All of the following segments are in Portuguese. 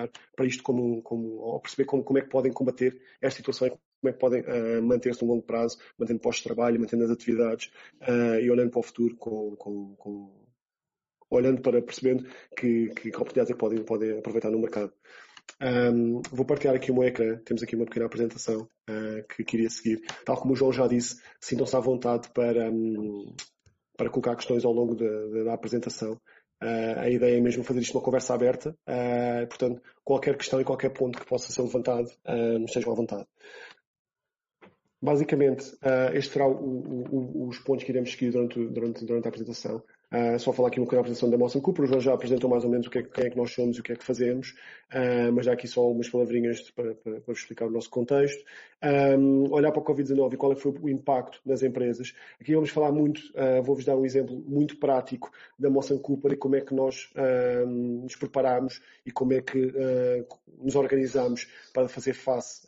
olhar para isto como, como ou perceber como, como é que podem combater esta situação e como é que podem uh, manter-se no longo prazo, mantendo postos de trabalho, mantendo as atividades uh, e olhando para o futuro com, com, com olhando para percebendo que, que, que oportunidades é que podem, podem aproveitar no mercado. Um, vou partilhar aqui o meu ecrã, temos aqui uma pequena apresentação uh, que queria seguir. Tal como o João já disse, sintam-se à vontade para, um, para colocar questões ao longo da, da apresentação. Uh, a ideia é mesmo fazer isto uma conversa aberta, uh, portanto, qualquer questão e qualquer ponto que possa ser levantado, uh, estejam à vontade. Basicamente, estes serão os pontos que iremos seguir durante, durante, durante a apresentação. Uh, só falar aqui um bocadinho da apresentação da Motion Cooper, João já apresentou mais ou menos o que é, quem é que nós somos e o que é que fazemos, uh, mas já aqui só algumas palavrinhas para, para, para explicar o nosso contexto. Um, olhar para o Covid-19 e qual é foi o impacto nas empresas. Aqui vamos falar muito, uh, vou-vos dar um exemplo muito prático da Motion Cooper e como é que nós nos preparamos e como é que nos organizamos para fazer face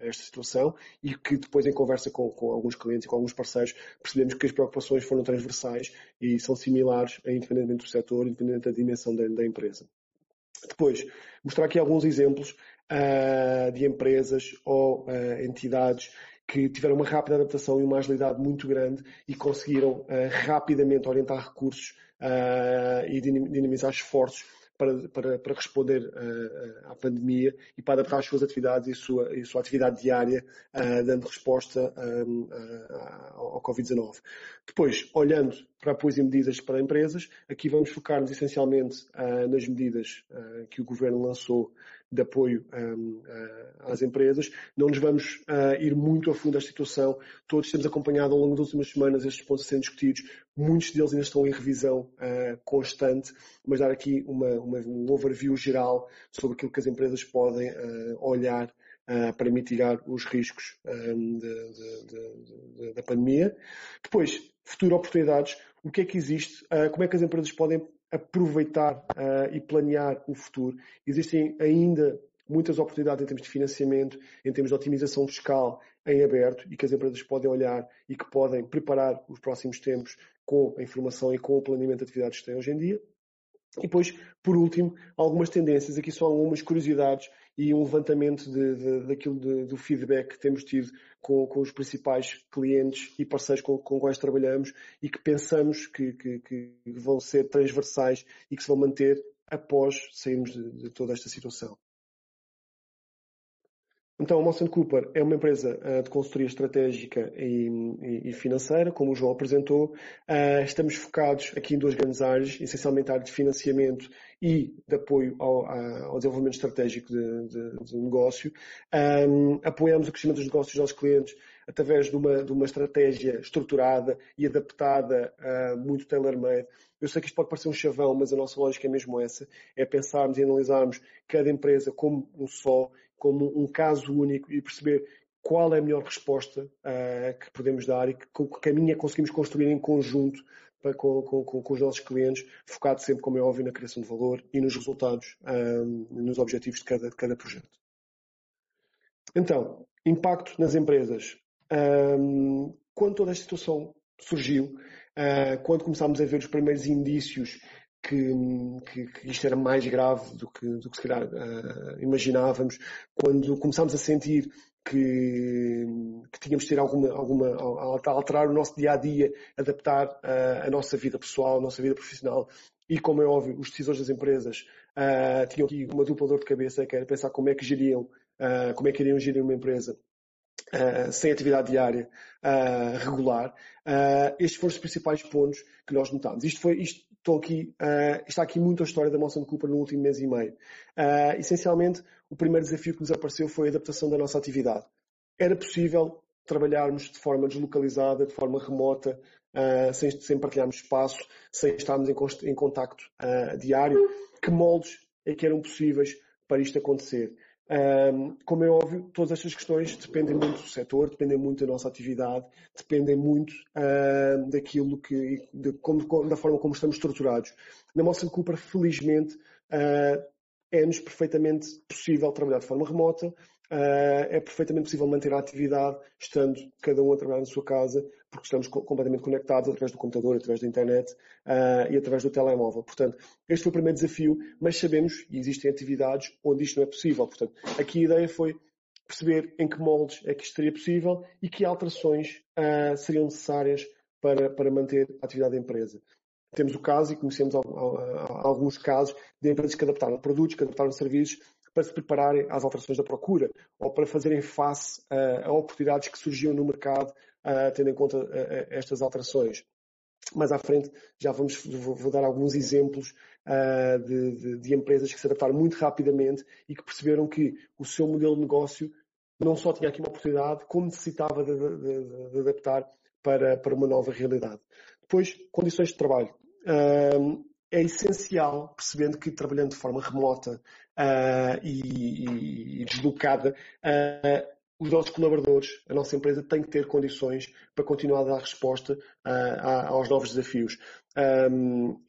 a esta situação e que depois em conversa com, com alguns clientes e com alguns parceiros percebemos que as preocupações foram transversais e são similares, independentemente do setor, independente da dimensão da, da empresa. Depois, mostrar aqui alguns exemplos uh, de empresas ou uh, entidades que tiveram uma rápida adaptação e uma agilidade muito grande e conseguiram uh, rapidamente orientar recursos e dinamizar esforços para, para, para responder uh, à pandemia e para adaptar as suas atividades e a sua, e a sua atividade diária, uh, dando resposta um, uh, ao Covid-19. Depois, olhando para apoios e medidas para empresas, aqui vamos focar-nos essencialmente nas medidas que o Governo lançou de apoio um, às empresas. Não nos vamos ir muito a fundo da situação. Todos temos acompanhado ao longo das últimas semanas estes pontos sendo discutidos. Muitos deles ainda estão em revisão constante, mas dar aqui uma, uma, um overview geral sobre aquilo que as empresas podem uh, olhar uh, para mitigar os riscos um, de, de, de, da pandemia. Depois, futuras oportunidades. O que é que existe? Uh, como é que as empresas podem aproveitar e planear o futuro? Existem ainda muitas oportunidades em termos de financiamento, em termos de otimização fiscal em aberto e que as empresas podem olhar e que podem preparar os próximos tempos com a informação e com o planeamento de atividades que têm hoje em dia. E depois, por último, algumas tendências. Aqui são algumas curiosidades e um levantamento de, de, daquilo de, do feedback que temos tido com, com, os principais clientes e parceiros com, com quais trabalhamos e que pensamos que, que, que, vão ser transversais e que se vão manter após sairmos de toda esta situação. Então, a Molson Cooper é uma empresa uh, de consultoria estratégica e, e, e, financeira, como o João apresentou. Uh, estamos focados aqui em duas grandes áreas, essencialmente a área de financiamento e de apoio ao, ao desenvolvimento estratégico de, de, de negócio. Um, apoiamos o crescimento dos negócios dos nossos clientes através de uma, de uma estratégia estruturada e adaptada, muito tailor-made. Eu sei que isto pode parecer um chavão, mas a nossa lógica é mesmo essa, é pensarmos e analisarmos cada empresa como um só como um caso único e perceber qual é a melhor resposta uh, que podemos dar e que, que caminho é que conseguimos construir em conjunto para, com, com, com, os nossos clientes, focado sempre, como é óbvio, na criação de valor e nos resultados, um, ah, nos objetivos de cada, de cada projeto. Então, impacto nas empresas. Um, quando toda esta situação surgiu, uh, quando começámos a ver os primeiros indícios que, que, que, isto era mais grave do que, do que se calhar uh, imaginávamos, quando começámos a sentir que, que tínhamos de ter alguma, alguma, alterar o nosso dia a dia, adaptar uh, a nossa vida pessoal, a nossa vida profissional. E como é óbvio, os decisores das empresas uh, tinham aqui uma dupla dor de cabeça, que era pensar como é que geriam, como é que iriam gerir uma empresa Uh, sem atividade diária uh, regular. Uh, estes foram os principais pontos que nós notámos. Isto foi, isto estou aqui, uh, está aqui muito a história da Molson Cooper no último mês e meio. Uh, essencialmente, o primeiro desafio que nos apareceu foi a adaptação da nossa atividade. Era possível trabalharmos de forma deslocalizada, de forma remota, uh, sem, sem partilharmos espaço, sem estarmos em, em contacto diário. Que moldes é que eram possíveis para isto acontecer? Um, como é óbvio, todas estas questões dependem muito do setor, dependem muito da nossa atividade, dependem muito uh, daquilo que, de como, da forma como estamos estruturados. Na Molson Cooper, felizmente, uh, é-nos perfeitamente possível trabalhar de forma remota. Uh, é perfeitamente possível manter a atividade estando cada um a trabalhar na sua casa, porque estamos co completamente conectados através do computador, através da internet uh, e através do telemóvel. Portanto, este foi o primeiro desafio, mas sabemos, e existem atividades onde isto não é possível. Portanto, aqui a ideia foi perceber em que moldes é que isto seria possível e que alterações uh, seriam necessárias para, para manter a atividade da empresa. Temos o caso, e conhecemos alguns casos, de empresas que adaptaram produtos, que adaptaram serviços para se prepararem às alterações da procura ou para fazerem face uh, a oportunidades que surgiam no mercado, uh, tendo em conta uh, estas alterações. Mais à frente já vamos, vou, vou dar alguns exemplos de, de, de, empresas que se adaptaram muito rapidamente e que perceberam que o seu modelo de negócio não só tinha aqui uma oportunidade, como necessitava de, de, adaptar para, para uma nova realidade. Depois, condições de trabalho. É essencial, percebendo que trabalhando de forma remota uh, e, e, deslocada, uh, os nossos colaboradores, a nossa empresa tem que ter condições para continuar a dar resposta uh, aos novos desafios. Um,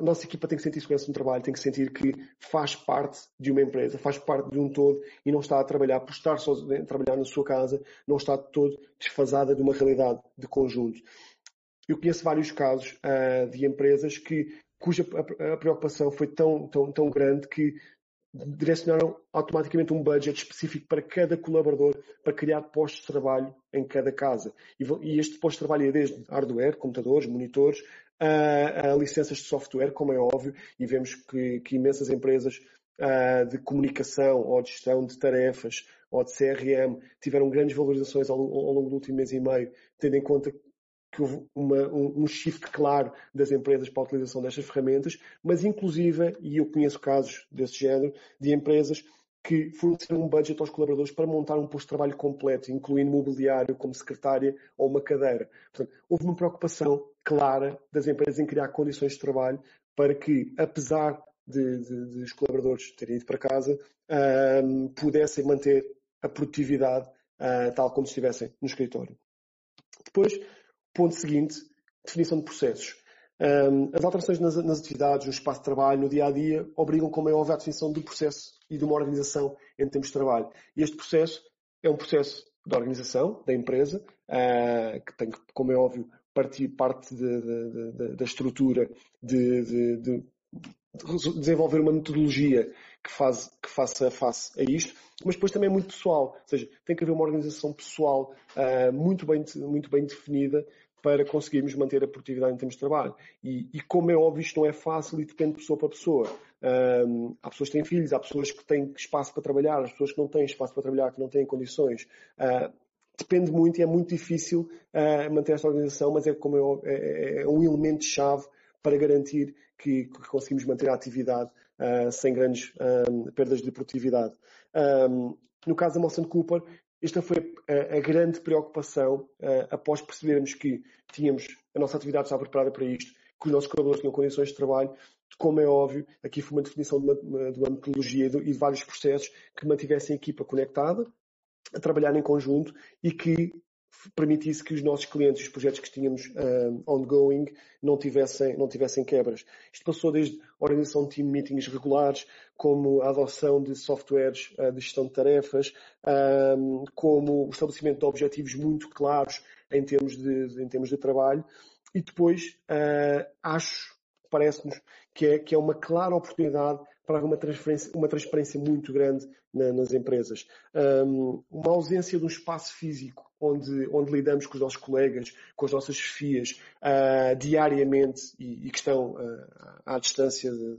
nossa equipa tem que sentir segurança no trabalho, tem que sentir que faz parte de uma empresa, faz parte de um todo e não está a trabalhar por estar só a trabalhar na sua casa, não está todo desfasada de uma realidade de conjunto. Eu conheço vários casos uh, de empresas que, cuja a preocupação foi tão, tão, tão grande que direcionaram automaticamente um budget específico para cada colaborador para criar postos de trabalho em cada casa. E, este posto de trabalho é desde hardware, computadores, monitores, a, a licenças de software, como é óbvio, e vemos que, que imensas empresas uh, de comunicação ou de gestão de tarefas ou de CRM tiveram grandes valorizações ao, ao longo do último mês e meio, tendo em conta que houve uma, um, um shift claro das empresas para a utilização destas ferramentas, mas inclusive, e eu conheço casos desse género, de empresas que forneceram um budget aos colaboradores para montar um posto de trabalho completo, incluindo mobiliário como secretária ou uma cadeira. Portanto, houve uma preocupação clara das empresas em criar condições de trabalho para que, apesar de, de, de os colaboradores terem ido para casa, um, pudessem manter a produtividade uh, tal como estivessem no escritório. Depois, Ponto seguinte, definição de processos. Um, as alterações nas, nas, atividades, no espaço de trabalho, no dia a dia, obrigam, como é óbvio, à definição do processo e de uma organização em termos de trabalho. E este processo é um processo de organização da empresa, uh, que tem, como é óbvio, partir parte de, de, de, da estrutura de, desenvolver uma metodologia que, faz, que faça face a isto, mas depois também é muito pessoal, ou seja, tem que haver uma organização pessoal uh, muito, bem, muito bem definida para conseguirmos manter a produtividade em termos de trabalho. E, e, como é óbvio, isto não é fácil e depende de pessoa para pessoa. Um, há pessoas que têm filhos, há pessoas que têm espaço para trabalhar, há pessoas que não têm espaço para trabalhar, que não têm condições. Uh, depende muito e é muito difícil uh, manter esta organização, mas é, como é, é, é um elemento-chave para garantir que, que, conseguimos manter a atividade uh, sem grandes um, perdas de produtividade. Um, no caso da Molson Cooper, esta foi a, a grande preocupação uh, após percebermos que tínhamos a nossa atividade estava preparada para isto, que os nossos colaboradores tinham condições de trabalho. Como é óbvio, aqui foi uma definição de uma, de uma metodologia e de, e de vários processos que mantivessem a equipa conectada, a trabalhar em conjunto e que permitisse que os nossos clientes, os projetos que tínhamos uh, ongoing, não tivessem, não tivessem quebras. Isto passou desde a organização de team meetings regulares, como a adoção de softwares uh, de gestão de tarefas, uh, como o estabelecimento de objetivos muito claros em termos de, em termos de trabalho. E depois, acho, parece-nos, que é, que é uma clara oportunidade para uma transparência, uma transparência muito grande na, nas empresas. Um, uma ausência de um espaço físico onde, onde lidamos com os nossos colegas, com as nossas chefias, uh, diariamente e, e, que estão uh, à distância de,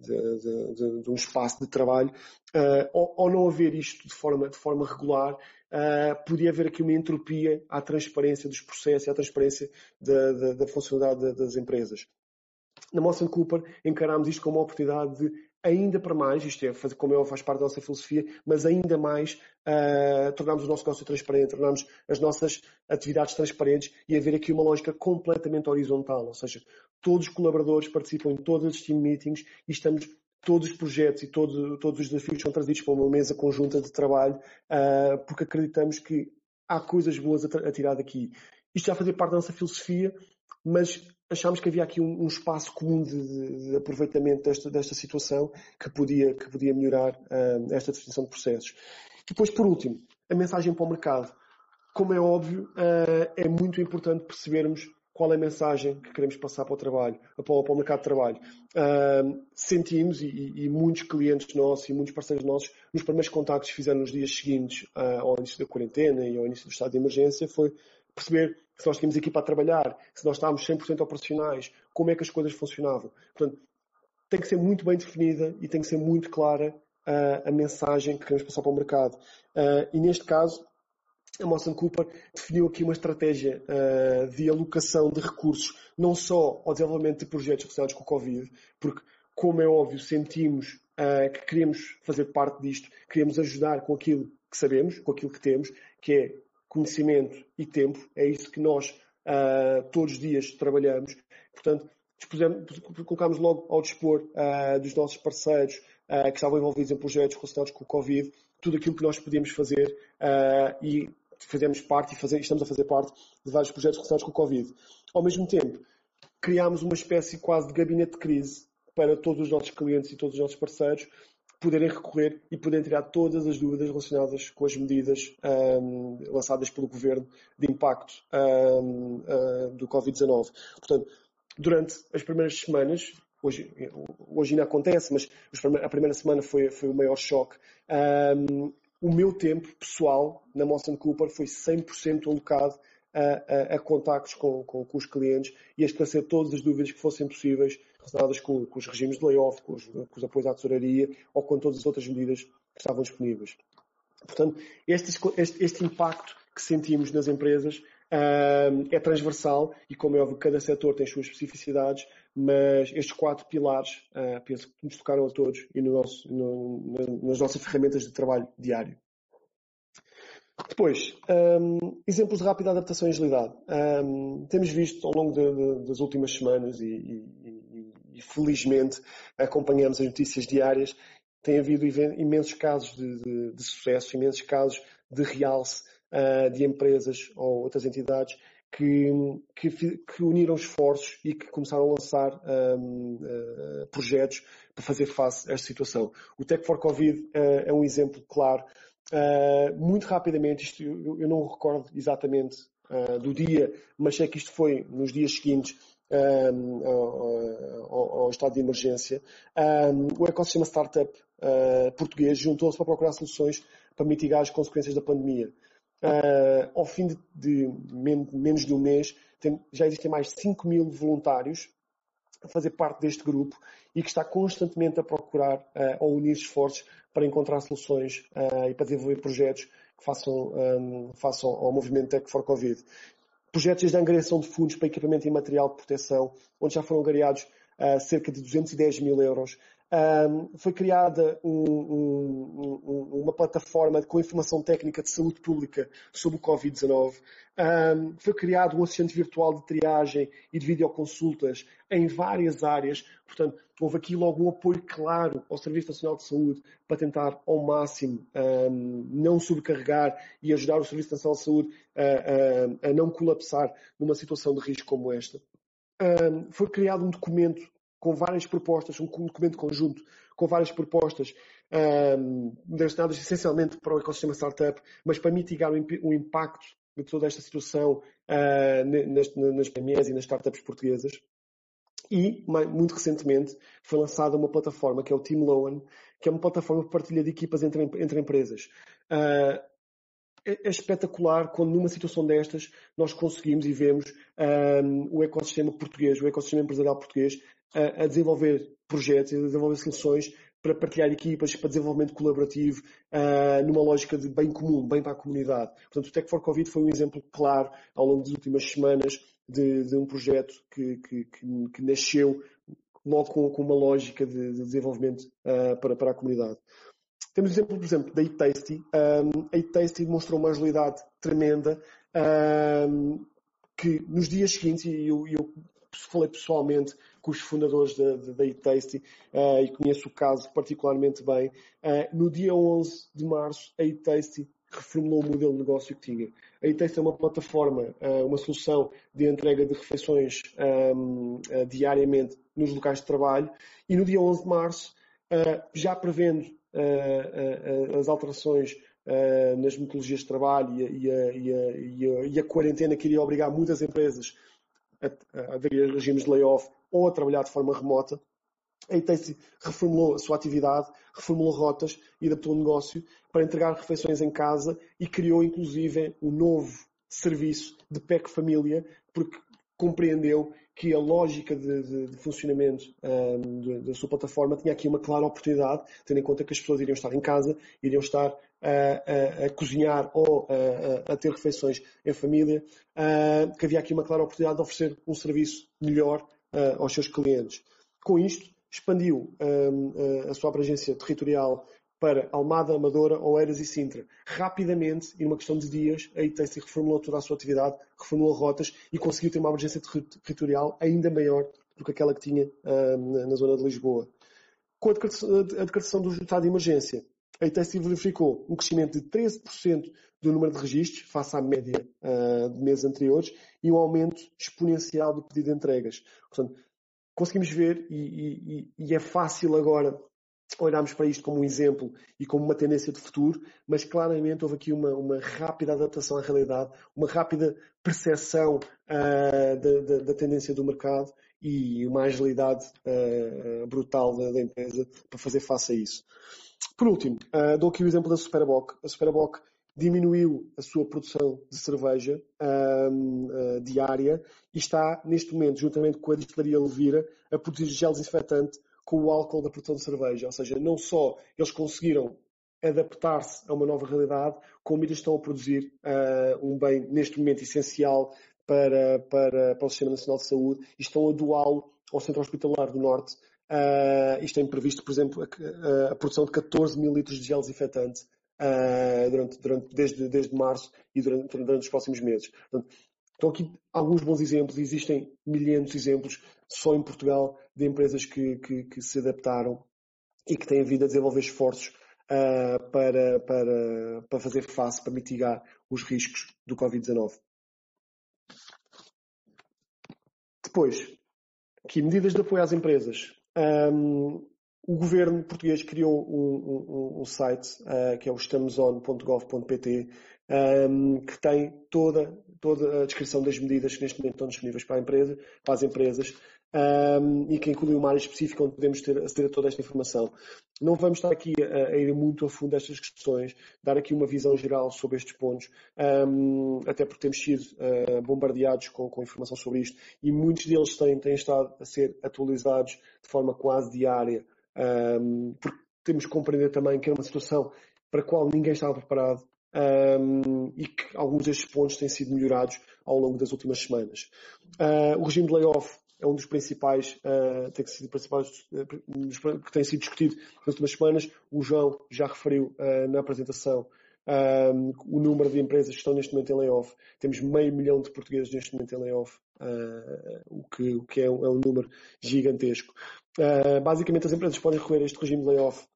de, de, de, um espaço de trabalho, uh, ou, não haver isto de forma, de forma regular, uh, podia haver aqui uma entropia à transparência dos processos e à transparência da, da, da funcionalidade das empresas. Na Motion Cooper encarámos isto como uma oportunidade de ainda para mais, isto é, como eu faz parte da nossa filosofia, mas ainda mais uh, tornarmos o nosso negócio transparente, tornarmos as nossas atividades transparentes e haver aqui uma lógica completamente horizontal, ou seja, todos os colaboradores participam em todos os team meetings e estamos todos os projetos e todo, todos os desafios são trazidos para uma mesa conjunta de trabalho, uh, porque acreditamos que há coisas boas a, a tirar daqui. Isto já fazia parte da nossa filosofia, mas achámos que havia aqui um, um espaço comum de, de, aproveitamento desta, desta situação que podia, que podia melhorar uh, esta definição de processos. Depois, por último, a mensagem para o mercado. Como é óbvio, é muito importante percebermos qual é a mensagem que queremos passar para o trabalho, para, para o mercado de trabalho. Uh, sentimos, e, e, muitos clientes nossos e muitos parceiros nossos, nos primeiros contactos que fizeram nos dias seguintes uh, ao início da quarentena e ao início do estado de emergência, foi perceber se nós tínhamos aqui para trabalhar, se nós estávamos 100% operacionais, como é que as coisas funcionavam. Portanto, tem que ser muito bem definida e tem que ser muito clara uh, a mensagem que queremos passar para o mercado. e neste caso, a Mawson Cooper definiu aqui uma estratégia uh, de alocação de recursos, não só ao desenvolvimento de projetos relacionados com o Covid, porque, como é óbvio, sentimos uh, que queremos fazer parte disto, queremos ajudar com aquilo que sabemos, com aquilo que temos, que é conhecimento e tempo, é isso que nós uh, todos os dias trabalhamos. Portanto, colocámos logo ao dispor dos nossos parceiros que estavam envolvidos em projetos relacionados com o Covid, tudo aquilo que nós podíamos fazer uh, e fazemos parte e fazer, estamos a fazer parte de vários projetos relacionados com o Covid. Ao mesmo tempo, criámos uma espécie quase de gabinete de crise para todos os nossos clientes e todos os nossos parceiros poderem recorrer e poderem tirar todas as dúvidas relacionadas com as medidas um, lançadas pelo Governo de impacto um, uh, ah, do Covid-19. Portanto, durante as primeiras semanas, hoje, hoje ainda acontece, mas a primeira semana foi, foi o maior choque, um, o meu tempo pessoal na Mawson Cooper foi 100% alocado a, a, a contactos com, com, com, os clientes e a esclarecer todas as dúvidas que fossem possíveis relacionadas com, com os regimes de layoff, com os, com os, apoios à tesouraria ou com todas as outras medidas que estavam disponíveis. Portanto, este, este, este impacto que sentimos nas empresas é transversal e, como é óbvio, cada setor tem as suas especificidades, mas estes quatro pilares uh, penso que nos tocaram a todos e no nosso, no, nas nossas ferramentas de trabalho diário. Depois, um, exemplos de rápida adaptação e agilidade. Um, temos visto ao longo de, de, das últimas semanas e, e, e, felizmente acompanhamos as notícias diárias, tem havido imensos casos de, de, de sucesso, imensos casos de realce uh, de empresas ou outras entidades que, que, que, uniram esforços e que começaram a lançar um, uh, projetos para fazer face a esta situação. O Tech for Covid uh, é um exemplo claro. Uh, muito rapidamente, isto, eu, eu, não recordo exatamente do dia, mas sei que isto foi nos dias seguintes um, ao, ao, estado de emergência. Um, o ecossistema startup português juntou-se para procurar soluções para mitigar as consequências da pandemia. Uh, ao fim de, de, menos de um mês, tem, já existem mais de 5 mil voluntários a fazer parte deste grupo e que está constantemente a procurar uh, ou unir esforços para encontrar soluções uh, e para desenvolver projetos que façam, um, façam ao movimento Tech for Covid. Projetos de angariação de fundos para equipamento e material de proteção, onde já foram angariados uh, cerca de 210 mil euros, um, foi criada um, um, uma plataforma com informação técnica de saúde pública sobre o Covid-19. foi criado um assistente virtual de triagem e de videoconsultas em várias áreas. Portanto, houve aqui logo um apoio claro ao Serviço Nacional de Saúde para tentar ao máximo não sobrecarregar e ajudar o Serviço Nacional de Saúde a, a, a não colapsar numa situação de risco como esta. foi criado um documento com várias propostas, um documento conjunto com várias propostas um, essencialmente para o ecossistema startup, mas para mitigar o, impacto de toda esta situação uh, nas, nas PMEs e nas startups portuguesas. E, muito recentemente, foi lançada uma plataforma que é o Team Loan, que é uma plataforma de partilha de equipas entre, entre empresas. Uh, é, é espetacular quando numa situação destas nós conseguimos e vemos um, o ecossistema português, o ecossistema empresarial português a, a desenvolver projetos, a desenvolver soluções para partilhar equipas, para desenvolvimento colaborativo, uh, numa lógica de bem comum, bem para a comunidade. Portanto, o Tech for Covid foi um exemplo claro ao longo das últimas semanas de, de um projeto que, que, que, que, nasceu logo com, com uma lógica de, de desenvolvimento uh, para, para a comunidade. Temos o exemplo, por exemplo, da eTasty. Um, a eTasty demonstrou uma agilidade tremenda um, que nos dias seguintes, e eu, eu falei pessoalmente com os fundadores da, da eTasty uh, e conheço o caso particularmente bem. Uh, no dia 11 de março, a eTasty reformulou o modelo de negócio que tinha. A eTasty é uma plataforma, uh, uma solução de entrega de refeições um, diariamente nos locais de trabalho e no dia 11 de março, já prevendo as alterações uh, nas metodologias de trabalho e a, e, a, e, a, e a, quarentena que iria obrigar muitas empresas a, a aderir a regimes de layoff ou a trabalhar de forma remota. A Itacy reformulou a sua atividade, reformulou rotas e adaptou o negócio para entregar refeições em casa e criou inclusive um novo serviço de PEC Família, porque compreendeu que a lógica de, de, de funcionamento um, da sua plataforma tinha aqui uma clara oportunidade, tendo em conta que as pessoas iriam estar em casa, iriam estar a, a, a cozinhar ou a, a, ter refeições em família, uh, que havia aqui uma clara oportunidade de oferecer um serviço melhor uh, aos seus clientes. Com isto, expandiu um, a sua abrangência territorial para Almada, Amadora, Oeiras e Sintra. Rapidamente, em uma questão de dias, a ITESI reformulou toda a sua atividade, reformulou rotas e conseguiu ter uma abrangência territorial ainda maior do que aquela que tinha uh, na zona de Lisboa. Com a decretação do estado de emergência, a ITESI verificou um crescimento de 13% do número de registros, face à média uh, de meses anteriores, e um aumento exponencial do pedido de entregas. Portanto, conseguimos ver, e, e, e é fácil agora olharmos para isto como um exemplo e como uma tendência de futuro, mas claramente houve aqui uma, uma rápida adaptação à realidade, uma rápida percepção uh, da, da, da, tendência do mercado e uma agilidade uh, brutal da, da, empresa para fazer face a isso. Por último, uh, dou aqui o exemplo da Superboc. A Superboc diminuiu a sua produção de cerveja diária e está, neste momento, juntamente com a distelaria Levira, a produzir gel desinfetante com o álcool da produção de cerveja. Ou seja, não só eles conseguiram adaptar-se a uma nova realidade, como eles estão a produzir uh, um bem, neste momento, essencial para, para, para o Sistema Nacional de Saúde e estão a doá-lo ao Centro Hospitalar do Norte. Uh, isto tem previsto, por exemplo, a, a, produção de 14 mil litros de gel desinfetante uh, durante, durante, desde, desde março e durante, durante os próximos meses. Portanto, Estão aqui alguns bons exemplos, existem milhares de exemplos só em Portugal de empresas que, que, que se adaptaram e que têm vindo a desenvolver esforços uh, para, para, para fazer face, para mitigar os riscos do Covid-19. Depois, aqui, medidas de apoio às empresas. Um, o governo português criou um, um, um site uh, que é o estamoson.gov.pt um, que tem toda, toda a descrição das medidas que neste momento estão disponíveis para, empresa, para as empresas e que inclui uma área específica onde podemos ter, aceder a toda esta informação. Não vamos estar aqui a, a ir muito a fundo destas questões, dar aqui uma visão geral sobre estes pontos, até porque temos sido uh, bombardeados com, com, informação sobre isto e muitos deles têm, têm estado a ser atualizados de forma quase diária um, porque temos que compreender também que era uma situação para a qual ninguém estava preparado um, e que alguns destes pontos têm sido melhorados ao longo das últimas semanas. Uh, o regime de layoff é um dos principais, uh, tem principais, uh, que tem sido discutido nas últimas semanas. O João já referiu uh, na apresentação o número de empresas que estão neste momento em layoff. Temos meio milhão de portugueses neste momento em layoff, uh, o, que, o que é um, é um número gigantesco. Uh, basicamente, as empresas podem recorrer a este regime de layoff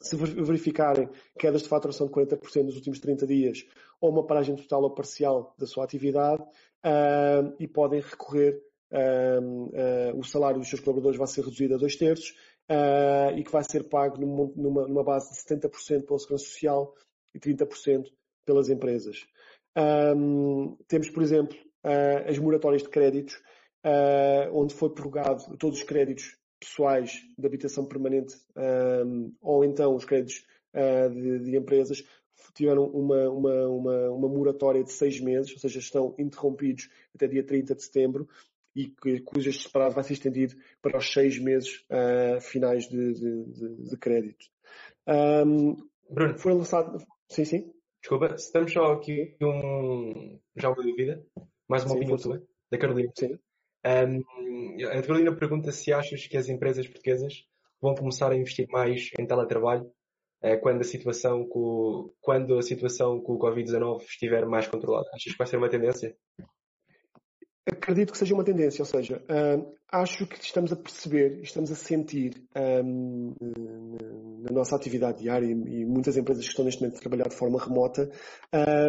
se verificarem quedas de faturação de 40% nos últimos 30 dias ou uma paragem total ou parcial da sua atividade uh, e podem recorrer, uh, uh, o salário dos seus colaboradores vai ser reduzido a dois terços e que vai ser pago numa, numa base de 70% pela Segurança Social e 30% pelas empresas. Um, temos, por exemplo, uh, as moratórias de créditos, uh, onde foi prorrogado todos os créditos pessoais de habitação permanente um, ou então os créditos uh, de, de, empresas tiveram uma, uma, uma, uma, moratória de seis meses, ou seja, estão interrompidos até dia 30 de setembro e que, cujo este separado vai ser estendido para os seis meses finais de, de, de crédito. Um, Bruno, foi lançado, Sim, sim. Desculpa, estamos só aqui um. Já uma dúvida. Mais uma sim, opinião tua, da Carolina. Sim. Um, a Carolina pergunta se achas que as empresas portuguesas vão começar a investir mais em teletrabalho uh, quando a situação com, quando a situação com o Covid-19 estiver mais controlada. Achas que vai ser uma tendência? Acredito que seja uma tendência, ou seja, uh, acho que estamos a perceber, estamos a sentir um, na nossa atividade diária e, muitas empresas que estão neste momento a trabalhar de forma remota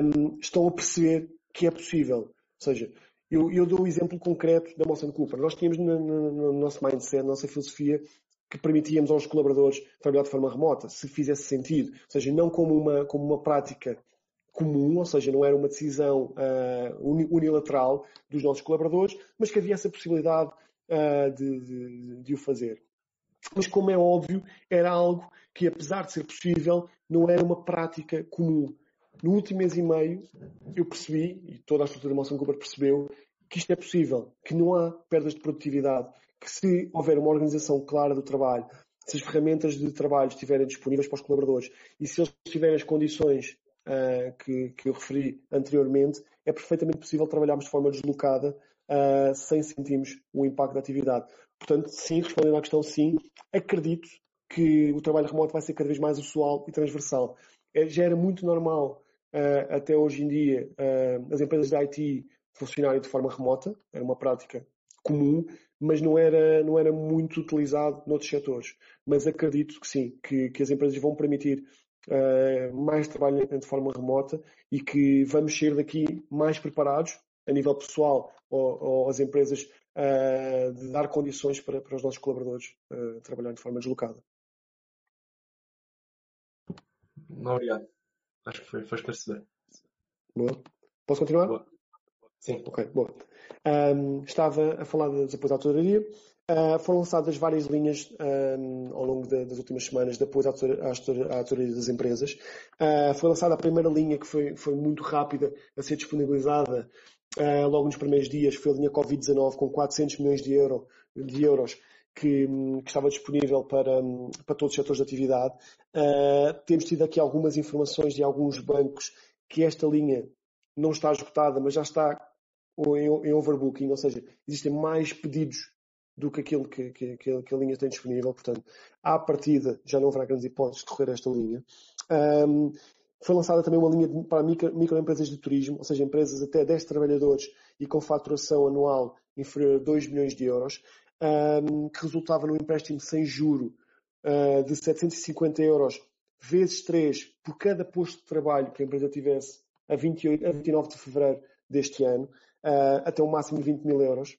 um, estão a perceber que é possível. Ou seja, eu, eu dou o um exemplo concreto da Moção Cooper. Nós tínhamos no, no, no, nosso mindset, na nossa filosofia, que permitíamos aos colaboradores trabalhar de forma remota, se fizesse sentido. Ou seja, não como uma, como uma prática comum, ou seja, não era uma decisão uh, unilateral dos nossos colaboradores, mas que havia essa possibilidade uh, de, de, de, o fazer. Mas, como é óbvio, era algo que, apesar de ser possível, não era uma prática comum. No último mês e meio, eu percebi, e toda a estrutura da Moção Cooper percebeu, que isto é possível, que não há perdas de produtividade, que se houver uma organização clara do trabalho, se as ferramentas de trabalho estiverem disponíveis para os colaboradores e se eles tiverem as condições uh, que, que, eu referi anteriormente, é perfeitamente possível trabalharmos de forma deslocada uh, sem sentirmos o impacto da atividade. Portanto, sim, respondendo à questão, sim, acredito que o trabalho remoto vai ser cada vez mais usual e transversal. É, já era muito normal uh, até hoje em dia as empresas de IT funcionarem de forma remota, era uma prática comum, mas não era, não era muito utilizado noutros setores. Mas acredito que sim, que, que as empresas vão permitir uh, mais trabalho de forma remota e que vamos sair daqui mais preparados a nível pessoal ou, ou as empresas uh, de dar condições para, para os nossos colaboradores uh, trabalhar de forma deslocada. Obrigado. Acho que foi, foi esclarecedor. Boa. Posso continuar? Boa. Sim. Ok, boa. Um, estava a falar dos apoios à. Uh, foram lançadas várias linhas um, ao longo de, das últimas semanas de apoio à, das empresas. Uh, foi lançada a primeira linha, que foi, foi muito rápida a ser disponibilizada uh, logo nos primeiros dias, foi a linha Covid-19 com 400 milhões de, euro, de euros que, que, estava disponível para, para todos os setores de atividade. temos tido aqui algumas informações de alguns bancos que esta linha não está esgotada, mas já está em, em overbooking, ou seja, existem mais pedidos do que aquilo que, que, que, a linha tem disponível. Portanto, à partida já não haverá grandes hipóteses de correr esta linha. Um, foi lançada também uma linha para micro, microempresas de turismo, ou seja, empresas até 10 trabalhadores e com faturação anual inferior a 2 milhões de euros, um, que resultava num empréstimo sem juro uh, de 750 euros vezes 3 por cada posto de trabalho que a empresa tivesse a, 28, a 29 de fevereiro deste ano, uh, até um máximo de 20 mil euros.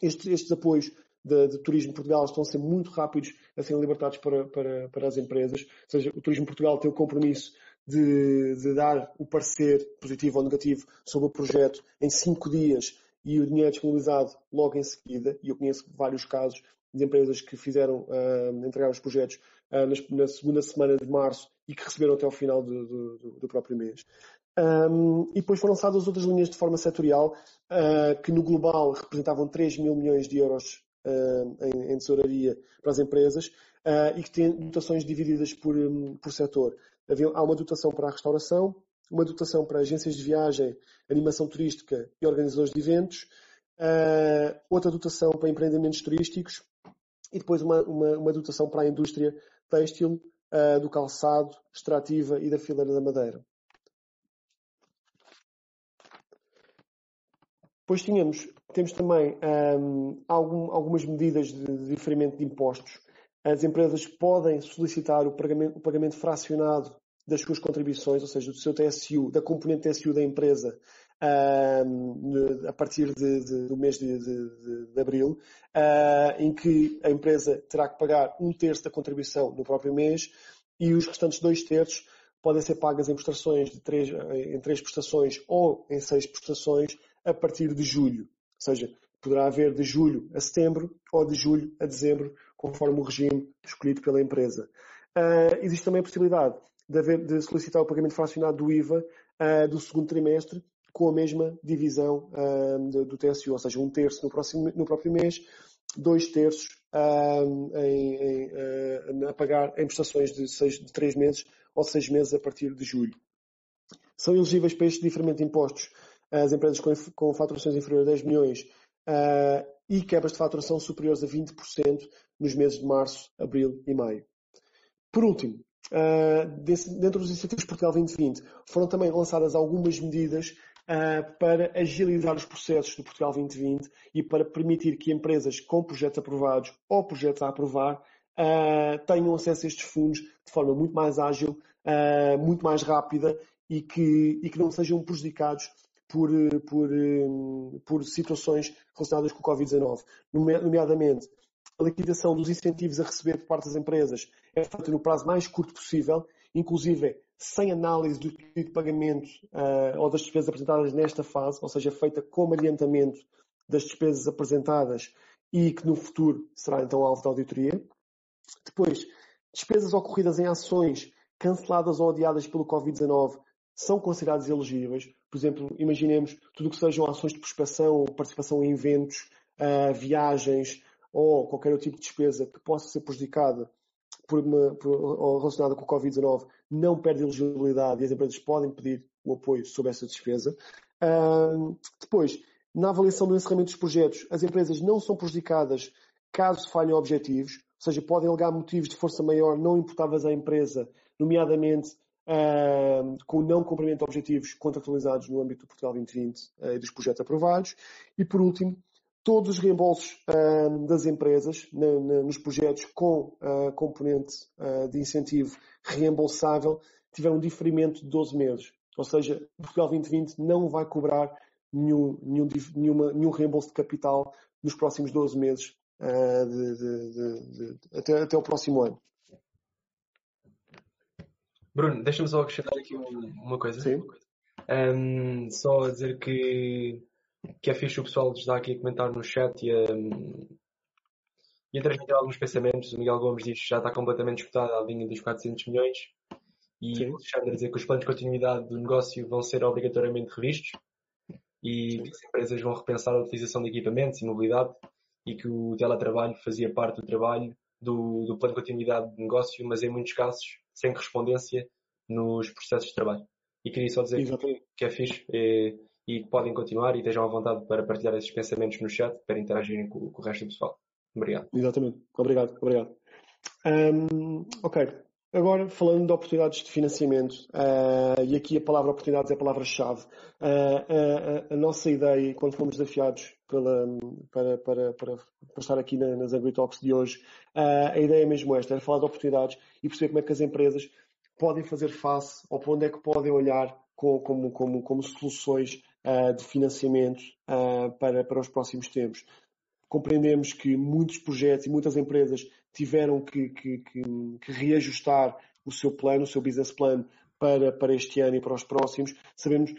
Estes, estes apoios de, de, Turismo de Portugal estão a ser muito rápidos a serem libertados para, para, para as empresas. Ou seja, o Turismo Portugal tem o compromisso de, de, dar o parecer positivo ou negativo sobre o projeto em cinco dias e o dinheiro é disponibilizado logo em seguida. E eu conheço vários casos de empresas que fizeram, uh, entregar os projetos uh, na, segunda semana de março e que receberam até ao final do, do, do próprio mês. Um, e depois foram lançadas outras linhas de forma setorial, uh, que no global representavam 3 mil milhões de euros uh, em, em, tesouraria para as empresas uh, e que têm dotações divididas por, um, por setor. Havia, há uma dotação para a restauração, uma dotação para agências de viagem, animação turística e organizadores de eventos, outra dotação para empreendimentos turísticos e depois uma, uma, uma dotação para a indústria têxtil, do calçado, extrativa e da fileira da madeira. Depois tínhamos, temos também um, algum, algumas medidas de, diferimento de impostos. As empresas podem solicitar o pagamento, o pagamento fracionado das suas contribuições, ou seja, do seu TSU, da componente TSU da empresa, um, a partir de, de, do mês de, de abril, uh, em que a empresa terá que pagar um terço da contribuição no próprio mês e os restantes dois terços podem ser pagas em prestações de três, em três prestações ou em seis prestações a partir de julho. Ou seja, poderá haver de julho a setembro ou de julho a dezembro, conforme o regime escolhido pela empresa. Uh, existe também a possibilidade de, haver, de, solicitar o pagamento fracionado do IVA uh, do segundo trimestre com a mesma divisão uh, do, do, TSU, ou seja, um terço no, próximo, no próprio mês, dois terços em, em, a pagar em prestações de, seis, de três meses ou seis meses a partir de julho. São elegíveis para este diferimento de impostos as empresas com, com faturações inferiores a 10 milhões uh, e quebras de faturação superiores a 20% nos meses de março, abril e maio. Por último, uh, desse, dentro dos incentivos Portugal 2020, foram também lançadas algumas medidas uh, para agilizar os processos do Portugal 2020 e para permitir que empresas com projetos aprovados ou projetos a aprovar tenham acesso a estes fundos de forma muito mais ágil, muito mais rápida e que, e que não sejam prejudicados por, por, por situações relacionadas com o Covid-19, nomeadamente a liquidação dos incentivos a receber por parte das empresas é feita no prazo mais curto possível, inclusive sem análise do pedido de pagamento uh, ou das despesas apresentadas nesta fase, ou seja, feita como adiantamento das despesas apresentadas e que no futuro será então alvo da auditoria. Depois, despesas ocorridas em ações canceladas ou adiadas pelo Covid-19 são consideradas elegíveis. Por exemplo, imaginemos tudo o que sejam ações de prospeção, participação em eventos, uh, viagens ou qualquer outro tipo de despesa que possa ser prejudicada por uma, por, ou relacionada com o Covid-19 não perde elegibilidade e as empresas podem pedir o apoio sobre essa despesa. Uh, depois, na avaliação do encerramento dos projetos, as empresas não são prejudicadas caso falhem objetivos, ou seja, podem alegar motivos de força maior não imputáveis à empresa, nomeadamente com o não cumprimento de objetivos contratualizados no âmbito do Portugal 2020 uh, e dos projetos aprovados. E, por último, todos os reembolsos das empresas nos projetos com uh, componente uh, de incentivo reembolsável tiveram um diferimento de 12 meses. Ou seja, Portugal 2020 não vai cobrar nenhum, nenhum, nenhuma, nenhum reembolso de capital nos próximos 12 meses de, de, de, até, até o próximo ano. Bruno, deixa-me só acrescentar aqui uma coisa. Sim. Um, só a dizer que que é fixe o pessoal está aqui a comentar no chat e a, e a transmitir alguns pensamentos. O Miguel Gomes diz que já está completamente escutada a linha dos 400 milhões. E Sim. o Alexandre dizer que os planos de continuidade do negócio vão ser obrigatoriamente revistos e Sim. que as empresas vão repensar a utilização de equipamentos e mobilidade e que o teletrabalho fazia parte do trabalho do, do plano de continuidade de negócio, mas em muitos casos sem correspondência nos processos de trabalho. E queria só dizer Exatamente. que é fixe. É, e podem continuar e estejam à vontade para partilhar esses pensamentos no chat para interagirem com, com o resto do pessoal. Obrigado. Exatamente. Obrigado. Obrigado. Um, ok. Agora, falando de oportunidades de financiamento, uh, e aqui a palavra oportunidades é a palavra-chave, uh, uh, a nossa ideia, quando fomos desafiados pela, para, para, para, para, estar aqui na, nas AgriTalks de hoje, a ideia é mesmo esta, era falar de oportunidades e perceber como é que as empresas podem fazer face ou para onde é que podem olhar como, como, como, como soluções uh, de financiamento uh, para, para os próximos tempos. Compreendemos que muitos projetos e muitas empresas tiveram que, que, que, que reajustar o seu plano, o seu business plan para, para este ano e para os próximos. Sabemos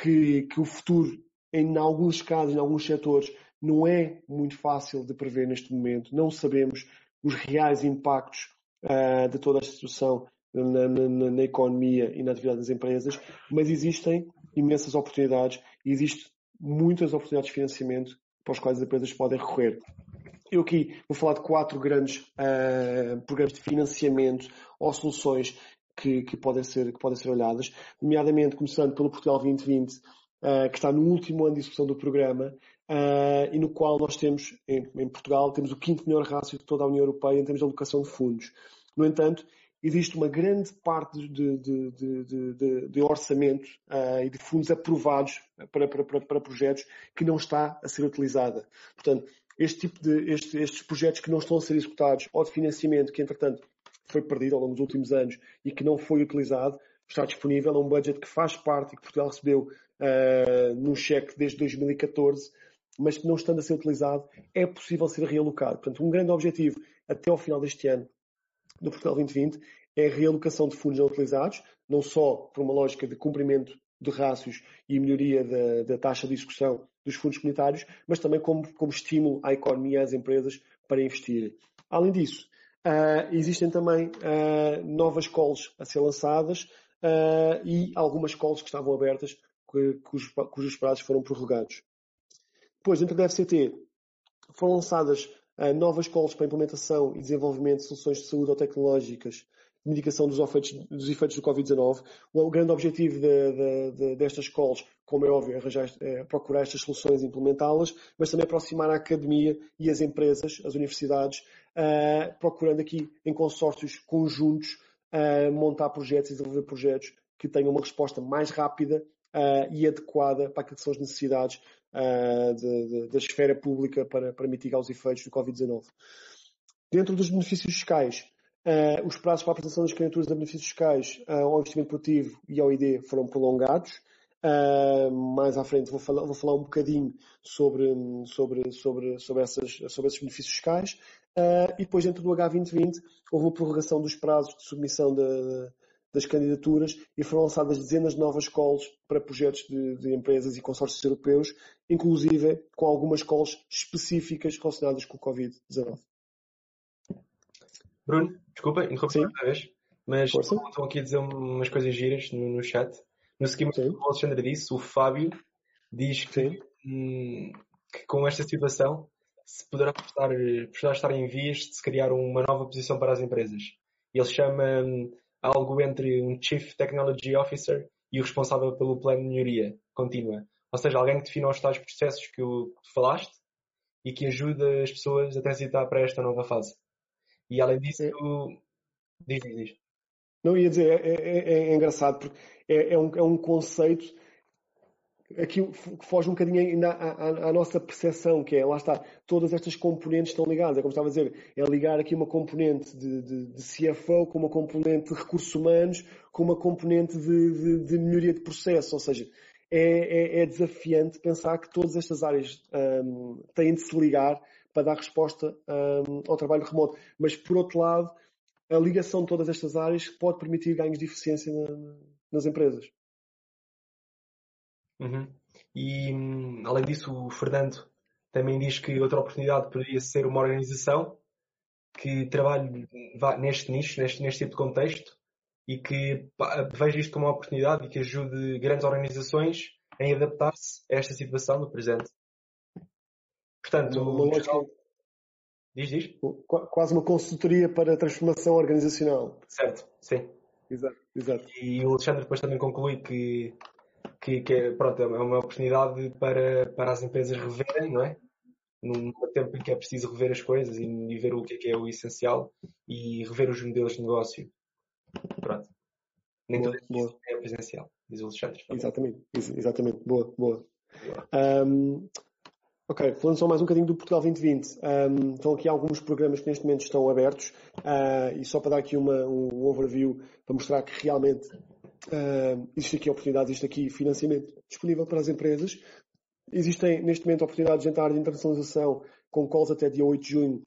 que, que o futuro, em alguns casos, em alguns setores, não é muito fácil de prever neste momento. Não sabemos os reais impactos uh, de toda esta situação na, na, na, economia e na atividade das empresas, mas existem imensas oportunidades e existem muitas oportunidades de financiamento para as quais as empresas podem recorrer. Eu aqui vou falar de quatro grandes uh, programas de financiamento ou soluções que, que, podem ser, que podem ser olhadas, nomeadamente começando pelo Portugal 2020, uh, que está no último ano de execução do programa, uh, e no qual nós temos, em, em, Portugal, temos o quinto melhor rácio de toda a União Europeia em termos de alocação de fundos. No entanto, existe uma grande parte de, de, de, de orçamento uh, e de fundos aprovados para, para, para, projetos que não está a ser utilizada. Portanto, este tipo de este, estes projetos que não estão a ser executados ou de financiamento que, entretanto, foi perdido ao longo dos últimos anos e que não foi utilizado, está disponível. É um budget que faz parte e que Portugal recebeu uh, num cheque desde 2014, mas que não estando a ser utilizado, é possível ser realocado. Portanto, um grande objetivo até ao final deste ano do Portugal 2020 é a realocação de fundos não utilizados, não só por uma lógica de cumprimento de rácios e melhoria da, da taxa de execução dos fundos comunitários, mas também como, como estímulo à economia e às empresas para investir. Além disso, uh, existem também uh, novas calls a ser lançadas uh, e algumas calls que estavam abertas cujos prazos foram prorrogados. Depois, dentro da FCT, foram lançadas novas calls para implementação e desenvolvimento de soluções de saúde ou tecnológicas de mitigação dos efeitos, dos efeitos do Covid-19. O grande objetivo de, de, de, destas calls, como é óbvio, é, arranjar, é procurar estas soluções e implementá-las, mas também aproximar a academia e as empresas, as universidades, uh, procurando aqui em consórcios conjuntos uh, montar projetos e desenvolver projetos que tenham uma resposta mais rápida uh, e adequada para aquilo que são as necessidades da esfera pública para, para mitigar os efeitos do Covid-19. Dentro dos benefícios fiscais, Uh, os prazos para a apresentação das candidaturas a benefícios fiscais uh, ao investimento produtivo e ao ID foram prolongados. Uh, mais à frente vou falar, vou falar um bocadinho sobre, sobre, sobre, sobre, essas, sobre esses benefícios fiscais. E depois, dentro do H2020, houve uma prorrogação dos prazos de submissão de, das candidaturas e foram lançadas dezenas de novas calls para projetos de, de, empresas e consórcios europeus, inclusive com algumas calls específicas relacionadas com o Covid-19. Bruno, desculpa, interrompi outra vez, mas Força. estão aqui a dizer umas coisas giras no, no chat. No seguimento do que o Alexandre disse, o Fábio diz que, hum, que com esta situação se poderá estar, poderá estar em vias de se criar uma nova posição para as empresas. Ele chama hum, algo entre um Chief Technology Officer e o responsável pelo plano de melhoria contínua. Ou seja, alguém que defina os tais processos que, tu falaste e que ajuda as pessoas a transitar para esta nova fase. E além disso, é. diz, diz, diz. Não ia dizer, é, é, é, é engraçado, porque é, é, um, é um conceito aqui que foge um bocadinho ainda à, à, à, nossa percepção, que é, lá está, todas estas componentes estão ligadas. É como estava a dizer, é ligar aqui uma componente de, de, de CFO com uma componente de recursos humanos, com uma componente de, de melhoria de processo. Ou seja, é, é, é desafiante pensar que todas estas áreas um, têm de se ligar para dar resposta um, ao trabalho remoto. Mas, por outro lado, a ligação de todas estas áreas pode permitir ganhos de eficiência na, nas empresas. Uhum. E, além disso, o Fernando também diz que outra oportunidade poderia ser uma organização que trabalhe neste nicho, neste, neste tipo de contexto e que veja isto como uma oportunidade e que ajude grandes organizações em adaptar-se a esta situação no presente. Portanto, uma lógica... diz, diz. Quase uma consultoria para a transformação organizacional. Certo, sim. Exato, exato. E o Alexandre depois também conclui que que, que é, pronto, é uma oportunidade para, para as empresas reverem, não é? Num tempo em que é preciso rever as coisas e, e ver o que é, que é o essencial e rever os modelos de negócio. Pronto. Nem boa, tudo é presencial, diz o Alexandre. Exatamente, exatamente. Boa, boa. boa. Um, ok, falando só mais um bocadinho do Portugal 2020. Um, estão aqui alguns programas que neste momento estão abertos uh, e só para dar aqui uma, um overview para mostrar que realmente Uh, existe aqui oportunidade, existe aqui financiamento disponível para as empresas. Existem, neste momento, oportunidades de entrar de internacionalização com calls até dia 8 de junho,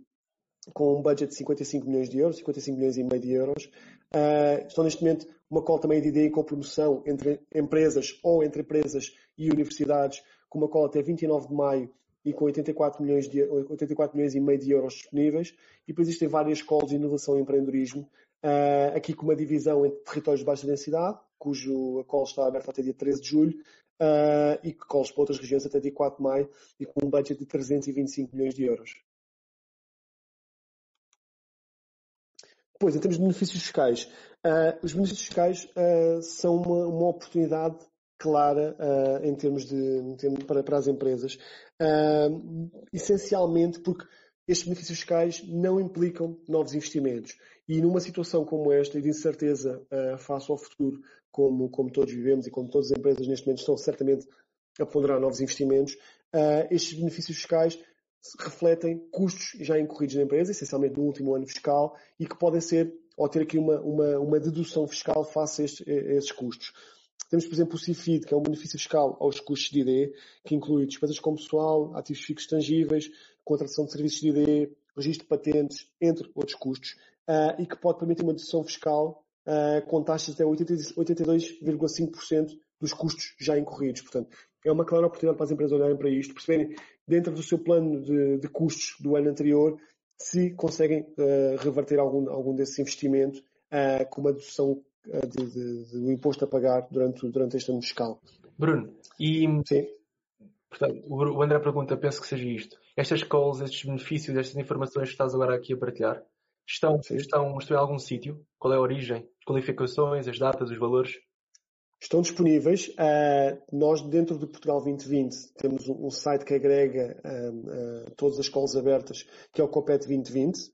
com um budget de 55 milhões de euros, 55 milhões e meio de euros. Uh, estão, neste momento, uma call também de ideia com promoção entre empresas ou entre empresas e universidades, com uma call até 29 de maio e com 84 milhões, de, 84 milhões e meio de euros disponíveis. E depois existem várias calls de inovação e empreendedorismo, Uh, aqui com uma divisão entre territórios de baixa densidade, cujo a call está aberta até dia 13 de julho, uh, e calls para outras regiões até dia 4 de maio, e com um budget de 325 milhões de euros. Depois, em termos de benefícios fiscais, uh, os benefícios fiscais são uma, uma, oportunidade clara em termos de, em termos, para, para, as empresas, essencialmente porque estes benefícios fiscais não implicam novos investimentos. E numa situação como esta, e de incerteza uh, face ao futuro, como, como todos vivemos e como todas as empresas neste momento estão certamente a ponderar novos investimentos, uh, estes benefícios fiscais refletem custos já incorridos na empresa, essencialmente no último ano fiscal, e que podem ser, ou ter aqui uma, uma, uma dedução fiscal face a, estes, a esses custos. Temos, por exemplo, o CIFID, que é um benefício fiscal aos custos de ID, que inclui despesas com pessoal, ativos fixos tangíveis, contratação de serviços de ID, registro de patentes, entre outros custos, uh, e que pode permitir uma dedução fiscal uh, com taxas até 82,5% dos custos já incorridos. Portanto, é uma clara oportunidade para as empresas olharem para isto, perceberem dentro do seu plano de, de custos do ano anterior se conseguem uh, reverter algum, algum desse investimento com uma dedução de, de, do imposto a pagar durante, durante este ano fiscal. Bruno, e Sim? Portanto, o André pergunta, penso que seja isto. Estas calls, estes benefícios, estas informações que estás agora aqui a partilhar, estão, estão, estão em algum sítio? Qual é a origem? As qualificações, as datas, os valores? Estão disponíveis. Uh, nós, dentro do Portugal 2020, temos um, um site que agrega uh, uh, todas as calls abertas, que é o Copet 2020.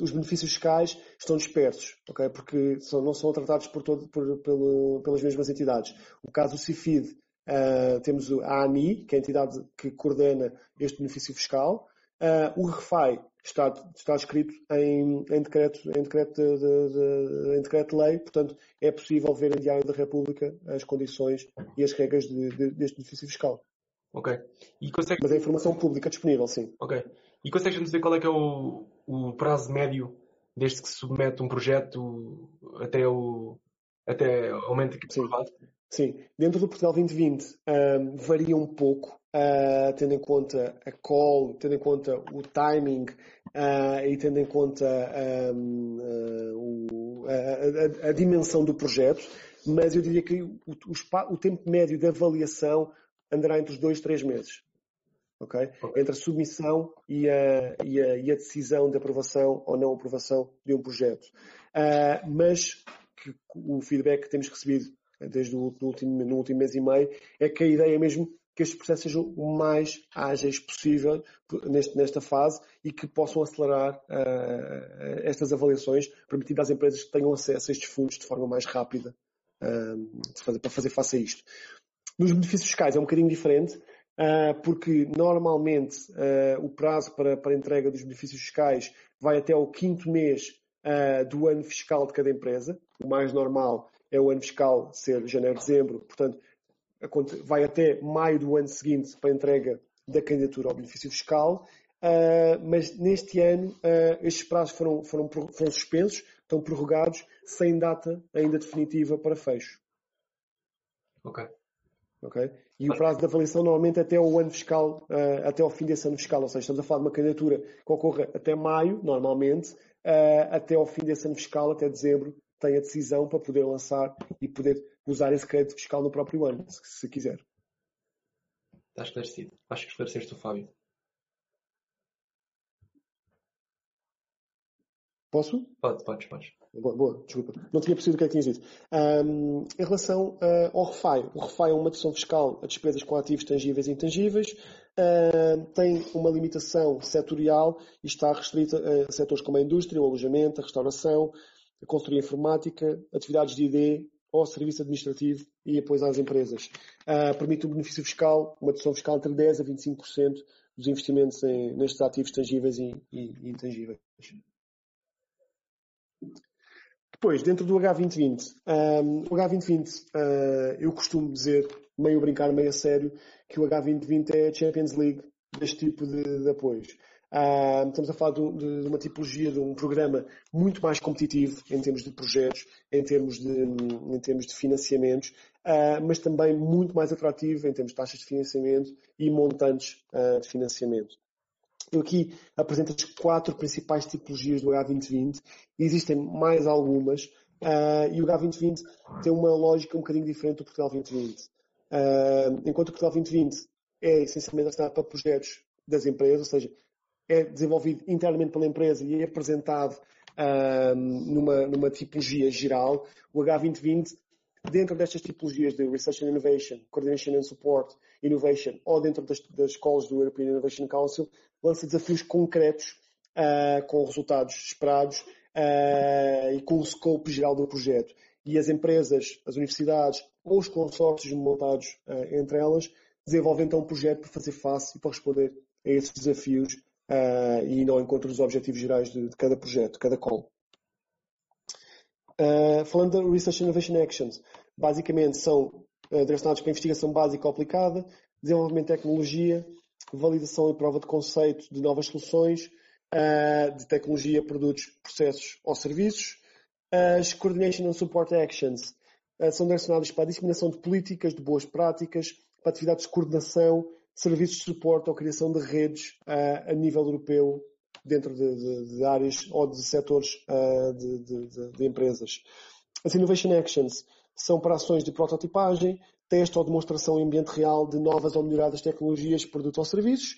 os benefícios fiscais estão dispersos, okay? porque são, não são tratados por todo, por, pelo, pelas mesmas entidades. O caso do CIFID Uh, temos a ANI, que é a entidade que coordena este benefício fiscal, Uh, o REFI está, está escrito em, em decreto, em decreto de, de, de, em decreto de lei, portanto é possível ver em Diário da República as condições e as regras deste benefício fiscal. Ok. E consegue... Mas é informação pública disponível, sim. Ok. E consegues-me dizer qual é que é o, o prazo médio desde que se submete um projeto até o até o momento que é aprovado? Sim. Dentro do Portugal 2020 um, varia um pouco, uh, tendo em conta a call, tendo em conta o timing uh, e tendo em conta um, uh, o, a, a, a, dimensão do projeto, mas eu diria que o, o, o tempo médio de avaliação andará entre os dois e três meses. Okay? okay? Entre a submissão e a, e, a, e a, decisão de aprovação ou não aprovação de um projeto. Mas que, o feedback que temos recebido desde o último, no último mês e meio é que a ideia é mesmo que estes processos sejam o mais ágeis possível neste, nesta fase e que possam acelerar uh, estas avaliações, permitindo às empresas que tenham acesso a estes fundos de forma mais rápida uh, fazer, para fazer face a isto. Nos benefícios fiscais é um bocadinho diferente, uh, porque normalmente o prazo para, para entrega dos benefícios fiscais vai até o quinto mês do ano fiscal de cada empresa. O mais normal é o ano fiscal ser janeiro-dezembro, portanto, vai até maio do ano seguinte para a entrega da candidatura ao benefício fiscal, uh, mas neste ano uh, estes prazos foram, foram, foram suspensos, estão prorrogados, sem data ainda definitiva para fecho. Ok. Ok? E o prazo de avaliação normalmente até o ano fiscal, uh, até ao fim desse ano fiscal, ou seja, estamos a falar de uma candidatura que ocorra até maio, normalmente, até ao fim desse ano fiscal, até dezembro, tem a decisão para poder lançar e poder usar esse crédito fiscal no próprio ano, se, se quiser. Está esclarecido. Acho que esclareceste o Fábio. Posso? Pode, podes, podes. Boa, boa, desculpa. Não tinha percebido o que é que tinhas dito. Um, em relação uh, ao REFI, o REFI é uma dedução fiscal a despesas com ativos tangíveis e intangíveis, uh, tem uma limitação setorial e está restrita a setores como a indústria, o alojamento, a restauração, consultoria informática, atividades de ID ou serviço administrativo e apoio às empresas. Uh, permite um benefício fiscal, uma dedução fiscal entre 10% a 25% dos investimentos em, nestes ativos tangíveis e, e, e intangíveis. Depois, dentro do H2020, um, o H2020, uh, eu costumo dizer, meio brincar, meio a sério, que o H2020 é a Champions League deste tipo de, de apoios. Uh, estamos a falar de, de, uma tipologia, de um programa muito mais competitivo em termos de projetos, em termos de, em termos de financiamentos, uh, mas também muito mais atrativo em termos de taxas de financiamento e montantes uh, de financiamento. Eu aqui apresento as quatro principais tipologias do H2020. Existem mais algumas, e o H2020 tem uma lógica um bocadinho diferente do Portugal 2020. enquanto o Portugal 2020 é essencialmente assinado para projetos das empresas, ou seja, é desenvolvido internamente pela empresa e é apresentado numa, numa tipologia geral, o H2020, dentro destas tipologias de Research and Innovation, Coordination and Support, Innovation, ou dentro das, das escolas do European Innovation Council, lança desafios concretos uh, com resultados esperados uh, e com o scope geral do projeto. E as empresas, as universidades ou os consórcios montados uh, entre elas desenvolvem então um projeto para fazer face e para responder a esses desafios uh, e não encontro os objetivos gerais de, de cada projeto, cada call. Uh, falando da Research Innovation Actions, basicamente são uh, direcionados para investigação básica ou aplicada, desenvolvimento de tecnologia, validação e prova de conceito de novas soluções, uh, de tecnologia, produtos, processos ou serviços. As Coordination and Support Actions são direcionadas para a disseminação de políticas, de boas práticas, para atividades de coordenação serviços de suporte ou criação de redes uh, a nível europeu dentro de, de, de, áreas ou de setores uh, de, de, empresas. As Innovation Actions são para ações de prototipagem, teste ou demonstração em ambiente real de novas ou melhoradas tecnologias, produtos ou serviços.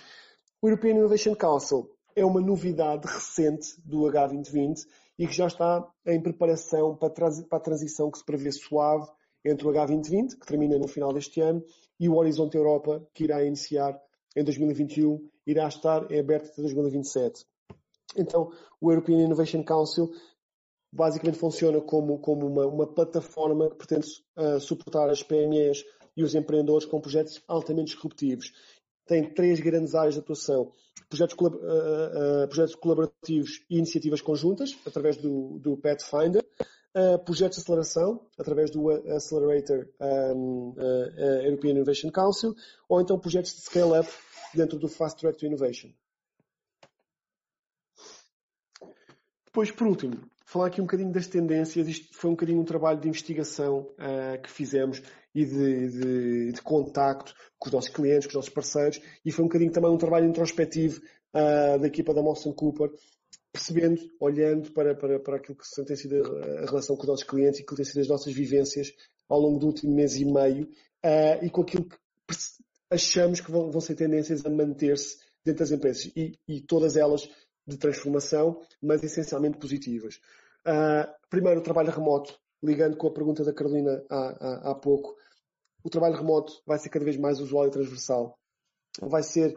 O European Innovation Council é uma novidade recente do H2020 e que já está em preparação para, para a transição que se prevê suave entre o H2020, que termina no final deste ano, e o Horizonte Europa, que irá iniciar em 2021, irá estar em aberto até 2027. Então, o European Innovation Council basicamente funciona como, como uma, uma plataforma que pretende uh, suportar as PMEs e os empreendedores com projetos altamente disruptivos. Tem três grandes áreas de atuação. projetos, uh, projetos colaborativos e iniciativas conjuntas, através do, do Pathfinder, projetos de aceleração, através do Accelerator um, European Innovation Council, ou então projetos de scale-up dentro do Fast Track to Innovation. Depois, por último, falar aqui um bocadinho das tendências. Isto foi um bocadinho um trabalho de investigação uh, que fizemos e de, de, de, contacto com os nossos clientes, com os nossos parceiros, e foi um bocadinho também um trabalho introspectivo uh, da equipa da Molson Cooper, percebendo, olhando para, para, para aquilo que tem sido a relação com os nossos clientes e que tem sido as nossas vivências ao longo do último mês e meio, uh, e com aquilo que achamos que vão, vão ser tendências a manter-se dentro das empresas, e, e todas elas de transformação, mas essencialmente positivas. Uh, primeiro, o trabalho remoto, ligando com a pergunta da Carolina há, há, há pouco. O trabalho remoto vai ser cada vez mais usual e transversal. Vai ser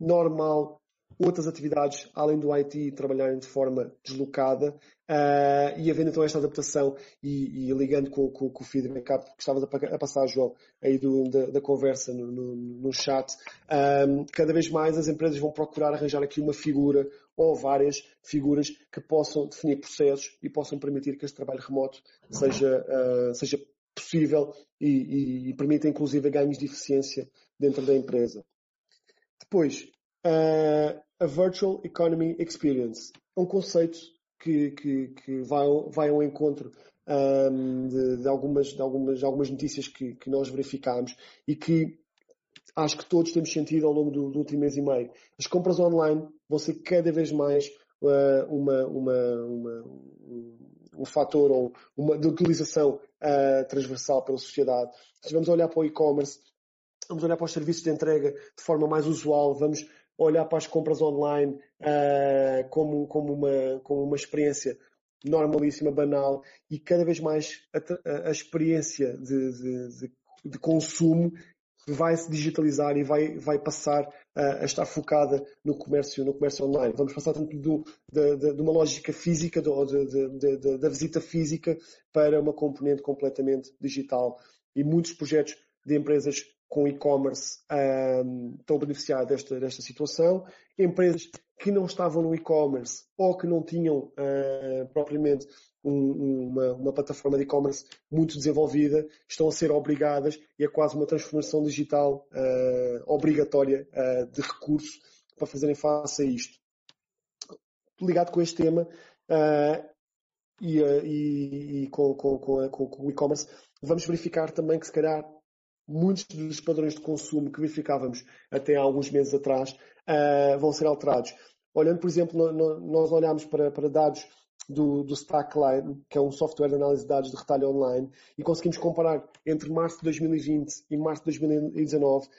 normal outras atividades, além do IT, trabalharem de forma deslocada uh, e havendo então esta adaptação e, e ligando com, com, com, o feedback que estava a passar, João, aí do, da, da, conversa no, no, no chat, um, ah, cada vez mais as empresas vão procurar arranjar aqui uma figura ou várias figuras que possam definir processos e possam permitir que este trabalho remoto seja, uh, seja possível e, e, e permita inclusive ganhos de eficiência dentro da empresa. Depois, uh, a Virtual Economy Experience. É um conceito que, que, que vai, vai ao encontro um, de, de, algumas, de, algumas, de algumas notícias que, que nós verificámos e que acho que todos temos sentido ao longo do, do, último mês e meio. As compras online vão ser cada vez mais uh, uma, uma, uma, um fator ou uma de utilização uh, transversal pela sociedade. Se vamos olhar para o e-commerce, vamos olhar para os serviços de entrega de forma mais usual, vamos olhar para as compras online uh, como, como, uma, como uma experiência normalíssima, banal, e cada vez mais a, a experiência de, de, de, consumo vai se digitalizar e vai, vai passar a, a estar focada no comércio, no comércio online. Vamos passar tanto do, de, de, de, uma lógica física, do, de, da visita física, para uma componente completamente digital. E muitos projetos de empresas com e-commerce um, estão a beneficiar desta, desta situação. Empresas que não estavam no e-commerce ou que não tinham uh, propriamente um, uma, uma, plataforma de e-commerce muito desenvolvida estão a ser obrigadas e é quase uma transformação digital uh, obrigatória uh, de recursos para fazerem face a isto. Ligado com este tema e, e, e com, com, com, com o e-commerce, vamos verificar também que se calhar muitos dos padrões de consumo que verificávamos até há alguns meses atrás uh, vão ser alterados. Olhando, por exemplo, no, no, nós olhamos para, para dados do, do, Stackline, que é um software de análise de dados de retalho online, e conseguimos comparar entre março de 2020 e março de 2019 uh,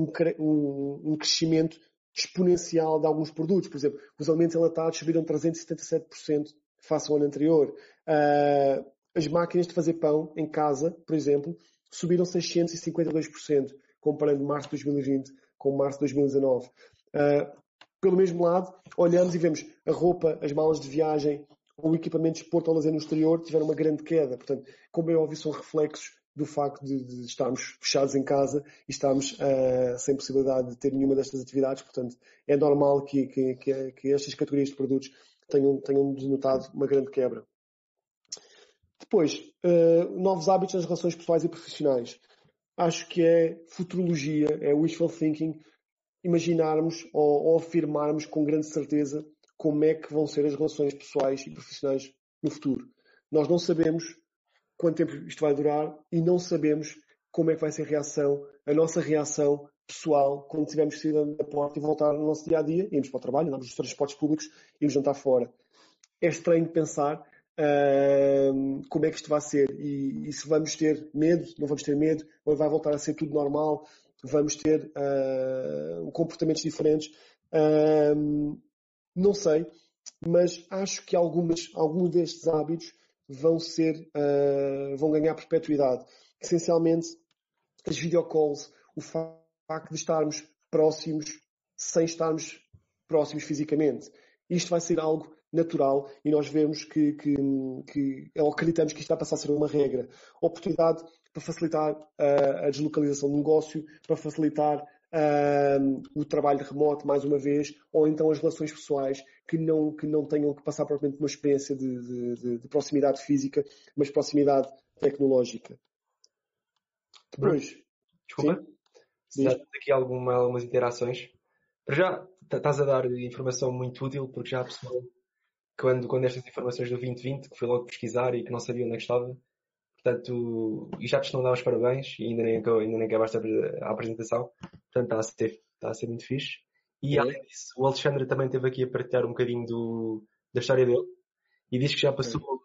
um, um, um, crescimento exponencial de alguns produtos. Por exemplo, os alimentos enlatados subiram 377% face ao ano anterior. Uh, as máquinas de fazer pão em casa, por exemplo, subiram 652%, comparando março de 2020 com março de 2019. Uh, ah, pelo mesmo lado, olhamos e vemos a roupa, as malas de viagem, o equipamento de esporte ou lazer no exterior tiveram uma grande queda. Portanto, como é óbvio, são reflexos do facto de, de estarmos fechados em casa e estarmos uh, sem possibilidade de ter nenhuma destas atividades. Portanto, é normal que, que, que, que estas categorias de produtos tenham, tenham denotado uma grande quebra. Depois, uh, novos hábitos nas relações pessoais e profissionais. Acho que é futurologia, é wishful thinking, imaginarmos ou, ou afirmarmos com grande certeza como é que vão ser as relações pessoais e profissionais no futuro. Nós não sabemos quanto tempo isto vai durar e não sabemos como é que vai ser a reação, a nossa reação pessoal quando tivermos que sair da porta e voltar no nosso dia a dia, irmos para o trabalho, andamos nos transportes públicos e nos jantar fora. É estranho pensar como é que isto vai ser e, e, se vamos ter medo, não vamos ter medo, ou vai voltar a ser tudo normal, vamos ter uh, comportamentos diferentes. Uh, não sei, mas acho que algumas, alguns destes hábitos vão ser, uh, vão ganhar perpetuidade. Essencialmente, as videocalls, o facto de estarmos próximos sem estarmos próximos fisicamente. Isto vai ser algo natural e nós vemos que, que, que ou acreditamos que isto está a passar a ser uma regra. Oportunidade para facilitar a, a deslocalização do negócio, para facilitar uh, o trabalho remoto, mais uma vez, ou então as relações pessoais que não, que não tenham que passar propriamente uma experiência de, de, de proximidade física, mas proximidade tecnológica. Depois. Desculpa. Sim? Já aqui alguma, algumas interações. Para já, estás a dar informação muito útil, porque já a pessoa, quando, quando estas informações do 2020, que foi logo pesquisar e que não sabia onde é que estava, portanto, e já te estão a dar os parabéns, e ainda nem, ainda nem acabaste a apresentação, portanto, está a ser, está a ser muito fixe. E além disso, o Alexandre também esteve aqui a partilhar um bocadinho do, da história dele, e diz que já passou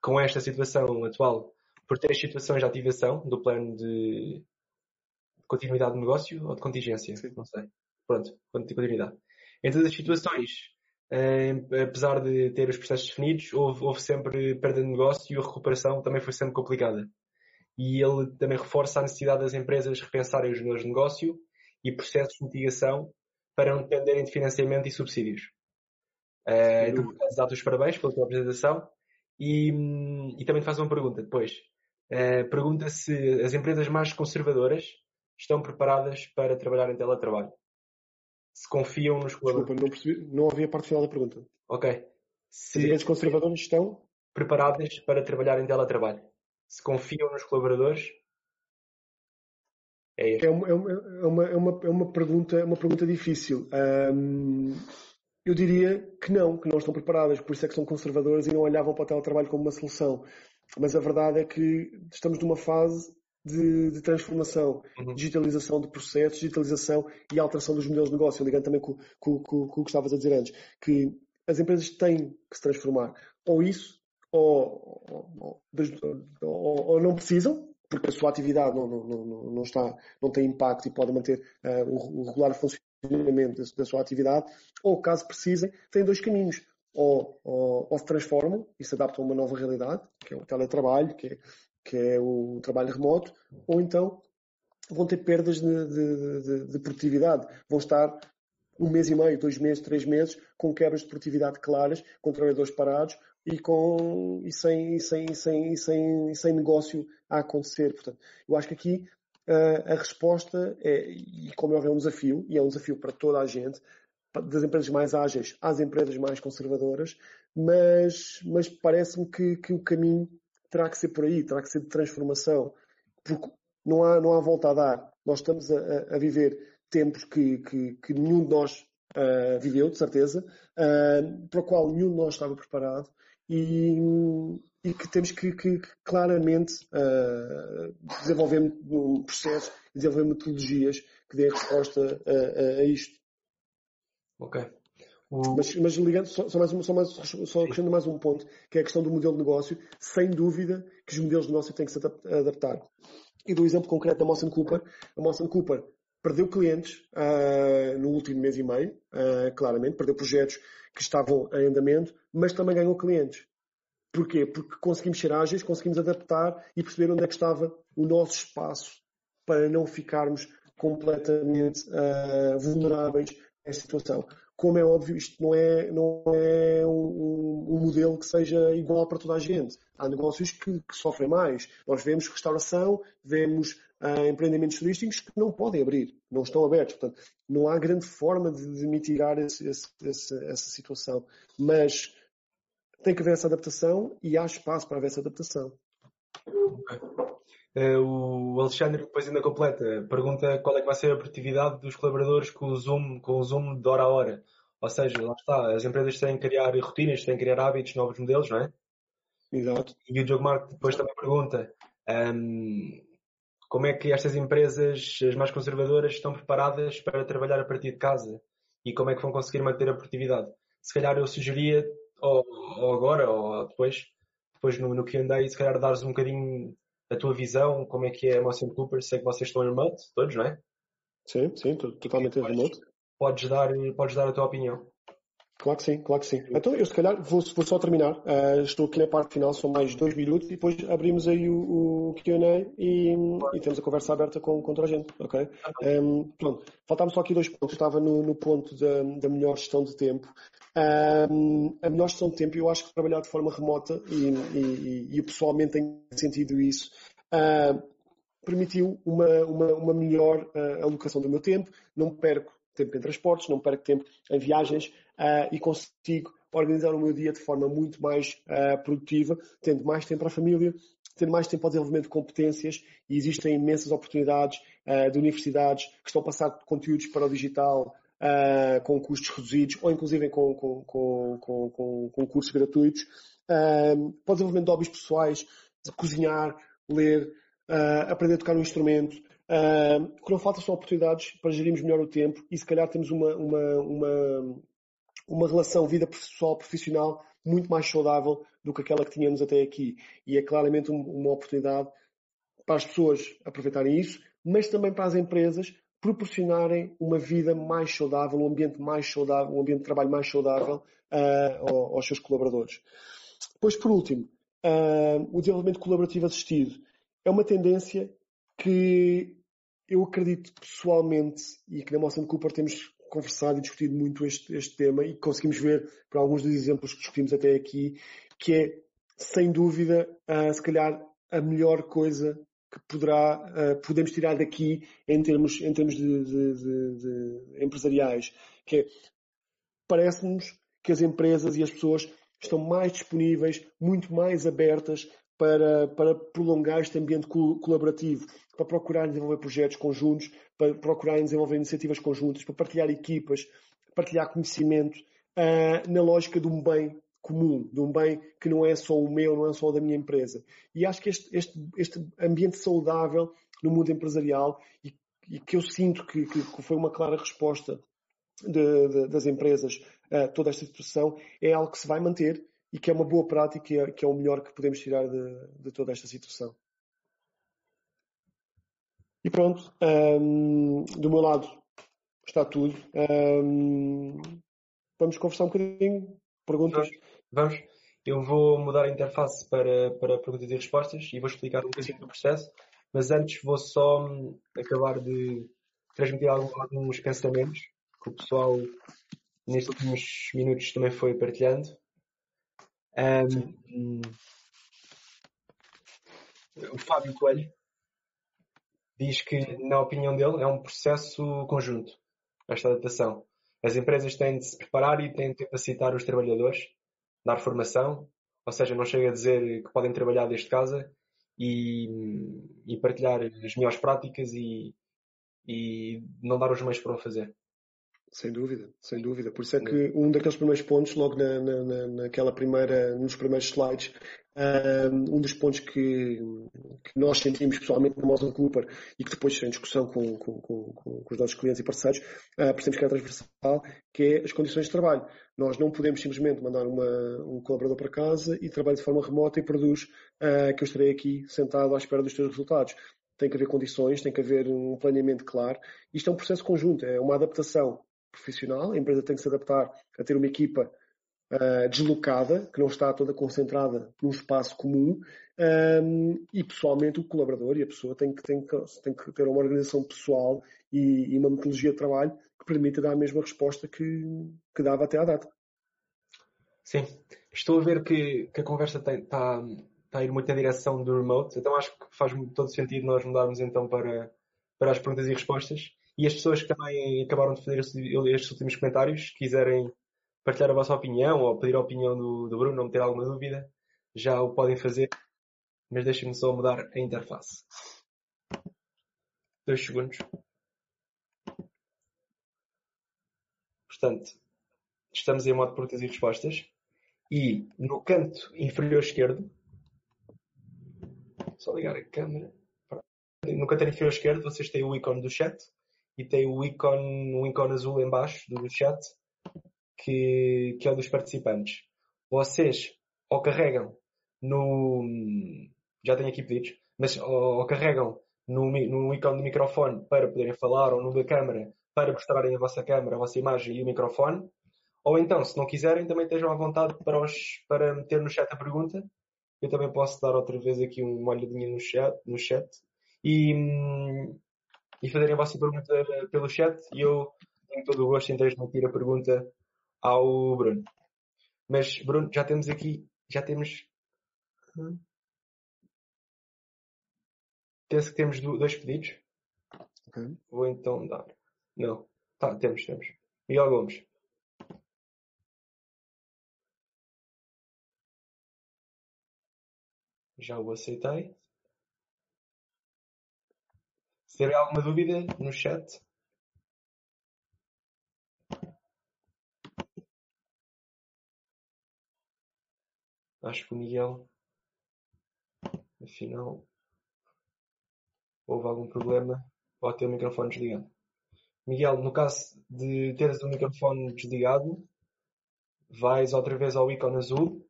com esta situação atual por três situações de ativação do plano de continuidade de negócio ou de contingência, Sim. não sei. Pronto, continuidade. Em todas as situações, apesar de ter os processos definidos, houve, houve, sempre perda de negócio e a recuperação também foi sempre complicada. E ele também reforça a necessidade das empresas repensarem os modelos de negócio e processos de mitigação para não dependerem de financiamento e subsídios. Uh, então, dá-te os parabéns pela tua apresentação e, e também te faço uma pergunta depois. Uh, pergunta se as empresas mais conservadoras estão preparadas para trabalhar em teletrabalho se confiam nos colaboradores. Desculpa, não percebi, não ouvi a parte final da pergunta. Ok. Se as conservadores estão preparadas para trabalhar em teletrabalho. Se confiam nos colaboradores. É, é, uma, é, uma, é, uma, é, uma, é uma, pergunta, é uma pergunta difícil. Um, eu diria que não, que não estão preparadas, por isso é que são conservadoras e não olhavam para o teletrabalho como uma solução. Mas a verdade é que estamos numa fase de, de transformação, uhum. digitalização de processos, digitalização e alteração dos modelos de negócio, ligando também com, com, com, com o que estavas a dizer antes, que as empresas têm que se transformar. Ou isso, ou, ou, ou, ou não precisam, porque a sua atividade não, não, não, não, está, não tem impacto e pode manter uh, o, regular funcionamento da, da, sua atividade, ou caso precisem, têm dois caminhos. Ou, ou, ou, se transformam e se adaptam a uma nova realidade, que é o teletrabalho, que é que é o trabalho remoto, ou então vão ter perdas de, de, de, de, produtividade. Vão estar um mês e meio, dois meses, três meses, com quebras de produtividade claras, com trabalhadores parados e, com, e, sem, sem, sem, sem, sem negócio a acontecer. Portanto, eu acho que aqui uh, a resposta é, e como é um desafio, e é um desafio para toda a gente, das empresas mais ágeis às empresas mais conservadoras, mas, mas parece-me que, que o caminho terá que ser por aí, terá que ser de transformação, porque não há, não há volta a dar. Nós estamos a, a viver tempos que, que, que, nenhum de nós uh, viveu, de certeza, uh, para o qual nenhum de nós estava preparado e, e que temos que, que claramente uh, desenvolver um processo, desenvolver metodologias que dêem resposta a, a, a isto. Ok. Mas, mas, ligando, só, só, mais, só, mais, só acrescentando mais um ponto, que é a questão do modelo de negócio, sem dúvida que os modelos de negócio têm que se adaptar. E do exemplo concreto da Mawson Cooper, a Mawson Cooper perdeu clientes uh, no último mês e meio, uh, claramente, perdeu projetos que estavam em andamento, mas também ganhou clientes. Porquê? Porque conseguimos ser ágeis, conseguimos adaptar e perceber onde é que estava o nosso espaço para não ficarmos completamente uh, vulneráveis a essa situação como é óbvio, isto não é, não é um, um, modelo que seja igual para toda a gente. Há negócios que, que sofrem mais. Nós vemos restauração, vemos uh, empreendimentos turísticos que não podem abrir, não estão abertos. Portanto, não há grande forma de, de mitigar esse, esse, esse, essa situação. Mas tem que haver essa adaptação e há espaço para haver essa adaptação. Uh, o Alexandre depois ainda completa, pergunta qual é que vai ser a produtividade dos colaboradores com o Zoom, com o Zoom de hora a hora. Ou seja, lá está, as empresas têm que criar rotinas, têm que criar hábitos, novos modelos, não é? Exato. E o Diogo Marco depois também pergunta um, como é que estas empresas, as mais conservadoras, estão preparadas para trabalhar a partir de casa e como é que vão conseguir manter a produtividade. Se calhar eu sugeria, ou, ou agora, ou depois, depois no, no Q&A, se calhar dares um bocadinho a tua visão, como é que é a Motion Cooper, sei que vocês estão em remote, todos, não é? Sim, sim, totalmente em remote. Podes dar, podes dar a tua opinião. Claro que sim, claro que sim. Então eu se calhar vou, vou só terminar. Uh, estou aqui na parte final, são mais dois minutos e depois abrimos aí o, o Q&A e, e, temos a conversa aberta com, com toda a gente, ok? Um, pronto, faltavam só aqui dois pontos. Estava no, no ponto da, da, melhor gestão de tempo. Um, a melhor gestão de tempo, eu acho que trabalhar de forma remota e, e, e eu pessoalmente tenho sentido isso. Uh, permitiu uma, uma, uma melhor uh, alocação do meu tempo, não perco tempo em transportes, não perco tempo em viagens uh, e consigo organizar o meu dia de forma muito mais uh, produtiva, tendo mais tempo para a família, tendo mais tempo ao desenvolvimento de competências e existem imensas oportunidades uh, de universidades que estão a passar conteúdos para o digital uh, com custos reduzidos ou inclusive com, com, com, com cursos gratuitos, uh, para o desenvolvimento de hobbies pessoais, de cozinhar, ler, aprender a tocar um instrumento. O que não falta são oportunidades para gerirmos melhor o tempo e se calhar temos uma, uma, uma, uma relação vida pessoal profissional muito mais saudável do que aquela que tínhamos até aqui. E é claramente uma oportunidade para as pessoas aproveitarem isso, mas também para as empresas proporcionarem uma vida mais saudável, um ambiente mais saudável, um ambiente de trabalho mais saudável uh, aos seus colaboradores. Depois, por último, uh, o desenvolvimento colaborativo assistido é uma tendência que eu acredito pessoalmente e que na Moção Cooper temos conversado e discutido muito este, este tema e conseguimos ver por alguns dos exemplos que discutimos até aqui que é, sem dúvida, uh, se calhar a melhor coisa que poderá, uh, podemos tirar daqui em termos, em termos de, de, de, de empresariais, que é, parece-nos que as empresas e as pessoas estão mais disponíveis, muito mais abertas para, para prolongar este ambiente colaborativo, para procurar desenvolver projetos conjuntos, para procurar desenvolver iniciativas conjuntas, para partilhar equipas, partilhar conhecimento, uh, na lógica de um bem comum, de um bem que não é só o meu, não é só o da minha empresa. E acho que este, este, este ambiente saudável no mundo empresarial e, e que eu sinto que, que, foi uma clara resposta de, de, das empresas a toda esta situação é algo que se vai manter e que é uma boa prática e é, que é o melhor que podemos tirar de, de toda esta situação. E pronto, um, do meu lado está tudo. Um, vamos conversar um bocadinho. Perguntas? Vamos. Eu vou mudar a interface para, para perguntas e respostas e vou explicar um bocadinho do processo. Mas antes vou só hum, acabar de transmitir alguns pensamentos que o pessoal nestes últimos minutos também foi partilhando. Um, o Fábio Coelho diz que, na opinião dele, é um processo conjunto, esta adaptação. As empresas têm de se preparar e têm de capacitar os trabalhadores, dar formação, ou seja, não chega a dizer que podem trabalhar desde casa e, e partilhar as melhores práticas e, e não dar os meios para o fazer. Sem dúvida, sem dúvida. Por isso é que um daqueles primeiros pontos, logo na, na, naquela primeira, nos primeiros slides, um dos pontos que, que nós sentimos pessoalmente no Motion Cooper e que depois em discussão com, com, com, com, os nossos clientes e parceiros, uh, percebemos que é transversal, que é as condições de trabalho. Nós não podemos simplesmente mandar uma, um colaborador para casa e trabalha de forma remota e produz uh, que eu estarei aqui sentado à espera dos teus resultados tem que haver condições, tem que haver um planeamento claro. Isto é um processo conjunto, é uma adaptação profissional, a empresa tem que se adaptar a ter uma equipa uh, deslocada, que não está toda concentrada num espaço comum, um, e pessoalmente o colaborador e a pessoa tem que, tem que, tem que ter uma organização pessoal e, e, uma metodologia de trabalho que permita dar a mesma resposta que, que dava até à data. Sim, estou a ver que, que a conversa está, está a ir muito na direção do remote, então acho que faz todo sentido nós mudarmos então para, para as perguntas e respostas. E as pessoas que também acabaram de fazer estes últimos comentários, quiserem partilhar a vossa opinião ou pedir a opinião do, do Bruno ou ter alguma dúvida, já o podem fazer. Mas deixem-me só mudar a interface. Dois segundos. Portanto, estamos em modo perguntas e respostas. E no canto inferior esquerdo, só ligar a câmera. No canto inferior esquerdo vocês têm o ícone do chat e tem o ícone, um ícone azul em baixo do chat que, que é o dos participantes. Vocês ou carregam no. Já tenho aqui pedidos, mas ou, ou carregam no, no ícone do microfone para poderem falar ou no da câmera para mostrarem a vossa câmera, a vossa imagem e o microfone. Ou então, se não quiserem, também estejam à vontade para, os, para meter no chat a pergunta. Eu também posso dar outra vez aqui uma olhadinha no chat. No chat. E, hum, e fazerem a vossa pergunta pelo chat e eu tenho todo o gosto em transmitir a pergunta ao Bruno. Mas, Bruno, já temos aqui, já temos. penso que temos dois pedidos. Ok. Vou então dar. Não. Tá, temos, temos. Miguel Gomes. Já o aceitei. Tiver alguma dúvida no chat. Acho que o Miguel, afinal, houve algum problema ou ter o microfone desligado. Miguel, no caso de teres o microfone desligado, vais outra vez ao ícone azul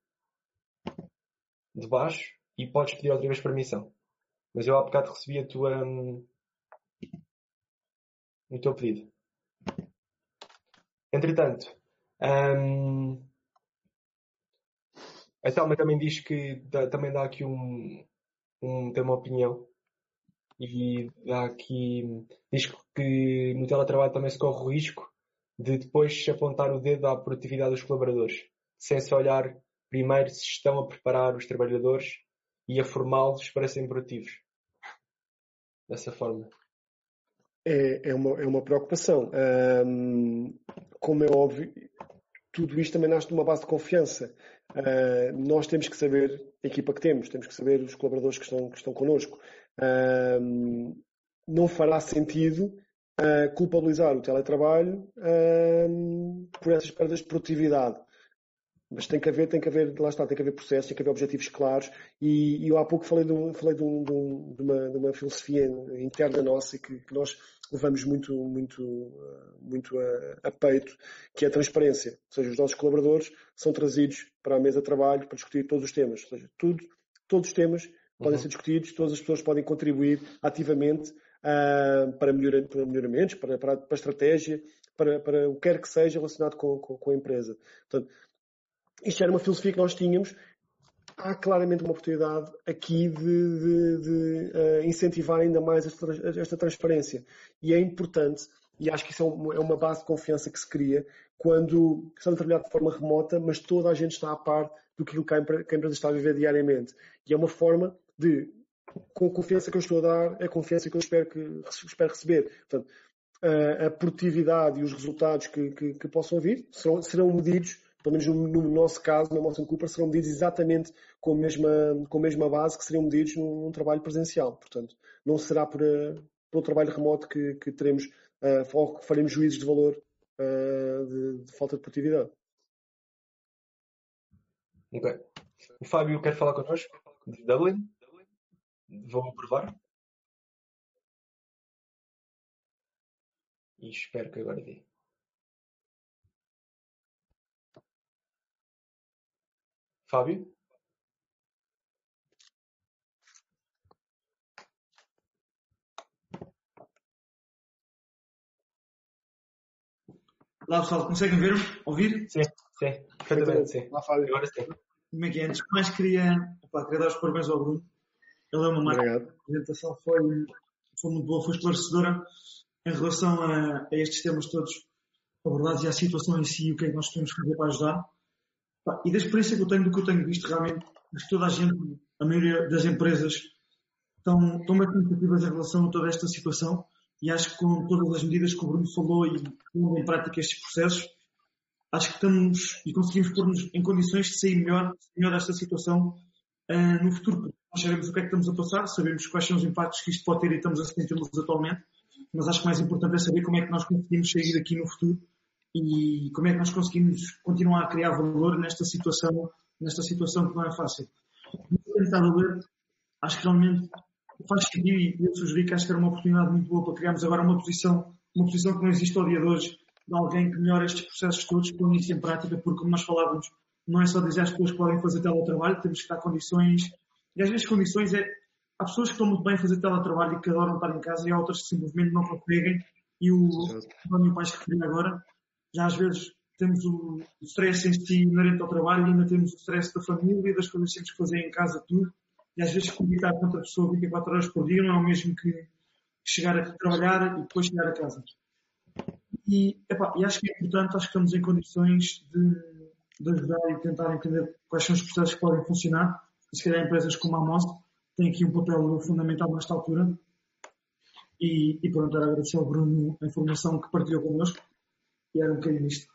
de baixo e podes pedir outra vez permissão. Mas eu há bocado recebi a tua, hum, o teu pedido. Entretanto, hum, a Thelma também diz que dá, também dá aqui um, um, tem uma opinião e dá aqui, diz que no teletrabalho também se corre o risco de depois apontar o dedo à produtividade dos colaboradores, sem se olhar primeiro se estão a preparar os trabalhadores e a formá-los para serem produtivos. Dessa forma. É, é, uma, é uma preocupação. como é óbvio, tudo isto também nasce de uma base de confiança. Uh, nós temos que saber a equipa que temos, temos que saber os colaboradores que estão, que estão connosco. Não fará sentido uh, culpabilizar o teletrabalho por essas perdas de produtividade. Mas tem que haver, tem que haver, lá está, tem que haver processos, tem que haver objetivos claros. E, e eu há pouco falei, de, um, falei de, um, de, um, uma, de, uma, filosofia interna nossa que, que nós levamos muito, muito, muito a, a, peito, que é a transparência. Ou seja, os nossos colaboradores são trazidos para a mesa de trabalho para discutir todos os temas. Ou seja, tudo, todos os temas uhum. podem ser discutidos, todas as pessoas podem contribuir ativamente uh, para, melhora, para melhoramentos, para, para, para a estratégia, para, para o que quer que seja relacionado com, com, com a empresa. Portanto, isto era uma filosofia que nós tínhamos. Há claramente uma oportunidade aqui de, de, de uh, incentivar ainda mais esta, esta, transparência. E é importante, e acho que isso é, é uma base de confiança que se cria, quando estamos a trabalhar de forma remota, mas toda a gente está a par do que a empresa está a viver diariamente. E é uma forma de, com a confiança que eu estou a dar, é a confiança que eu espero, que, espero receber. Portanto, a, a produtividade e os resultados que, que, que possam vir serão, serão medidos pelo menos no, no, nosso caso, na Motion Cooper, serão medidos exatamente com a mesma, com a mesma base que seriam medidos num, num trabalho presencial. Portanto, não será por, uh, por trabalho remoto que, que teremos uh, ou que faremos juízes de valor uh, de, de, falta de produtividade. Ok. O Fábio quer falar connosco de Dublin. Vou provar. E espero que agora dê. Fábio? Olá pessoal, conseguem ver-me? Ouvir? Sim, sim, perfeitamente, sim. Olá Fábio. Agora sim. Como é que é? Antes de mais queria, opa, queria dar os parabéns ao Bruno. Ele é uma máquina. A apresentação foi, foi muito boa, foi esclarecedora em relação a, a estes temas todos abordados e à situação em si e o que é que nós podemos fazer para ajudar. E da experiência que eu tenho, do que eu tenho visto realmente, acho que toda a gente, a maioria das empresas, estão, estão bem em relação a toda esta situação e acho que com todas as medidas que o Bruno falou e pondo em prática estes processos, acho que estamos e conseguimos pôr-nos em condições de sair melhor, melhor desta situação uh, no futuro. Nós sabemos o que é que estamos a passar, sabemos quais são os impactos que isto pode ter e estamos a sentir-los atualmente, mas acho que mais importante é saber como é que nós conseguimos sair daqui no futuro e como é que nós conseguimos continuar a criar valor nesta situação, nesta situação que não é fácil. Tentar ler, acho que realmente faz sentido e eu sugeri que acho que era uma oportunidade muito boa para criarmos agora uma posição, uma posição que não existe ao dia de hoje, de alguém que melhore estes processos todos, põe isso em prática, porque como nós falávamos, não é só dizer às pessoas que podem fazer teletrabalho, temos que dar condições, e às vezes condições é, há pessoas que estão muito bem a fazer teletrabalho e que adoram estar em casa e há outras que simplesmente não conseguem, e o António que referiu agora, já às vezes temos o, stress em si inerente ao trabalho e ainda temos o stress da família, das coisas que temos que fazer em casa, tudo. E às vezes comunicar com outra pessoa 24 horas por dia não é o mesmo que chegar a trabalhar e depois chegar a casa. E, epá, e acho que é importante, acho que estamos em condições de, de ajudar e tentar entender quais são os processos que podem funcionar. E se calhar empresas como a Most tem aqui um papel fundamental nesta altura. E, e pronto, agradecer ao Bruno a informação que partilhou connosco e era um bocadinho isto.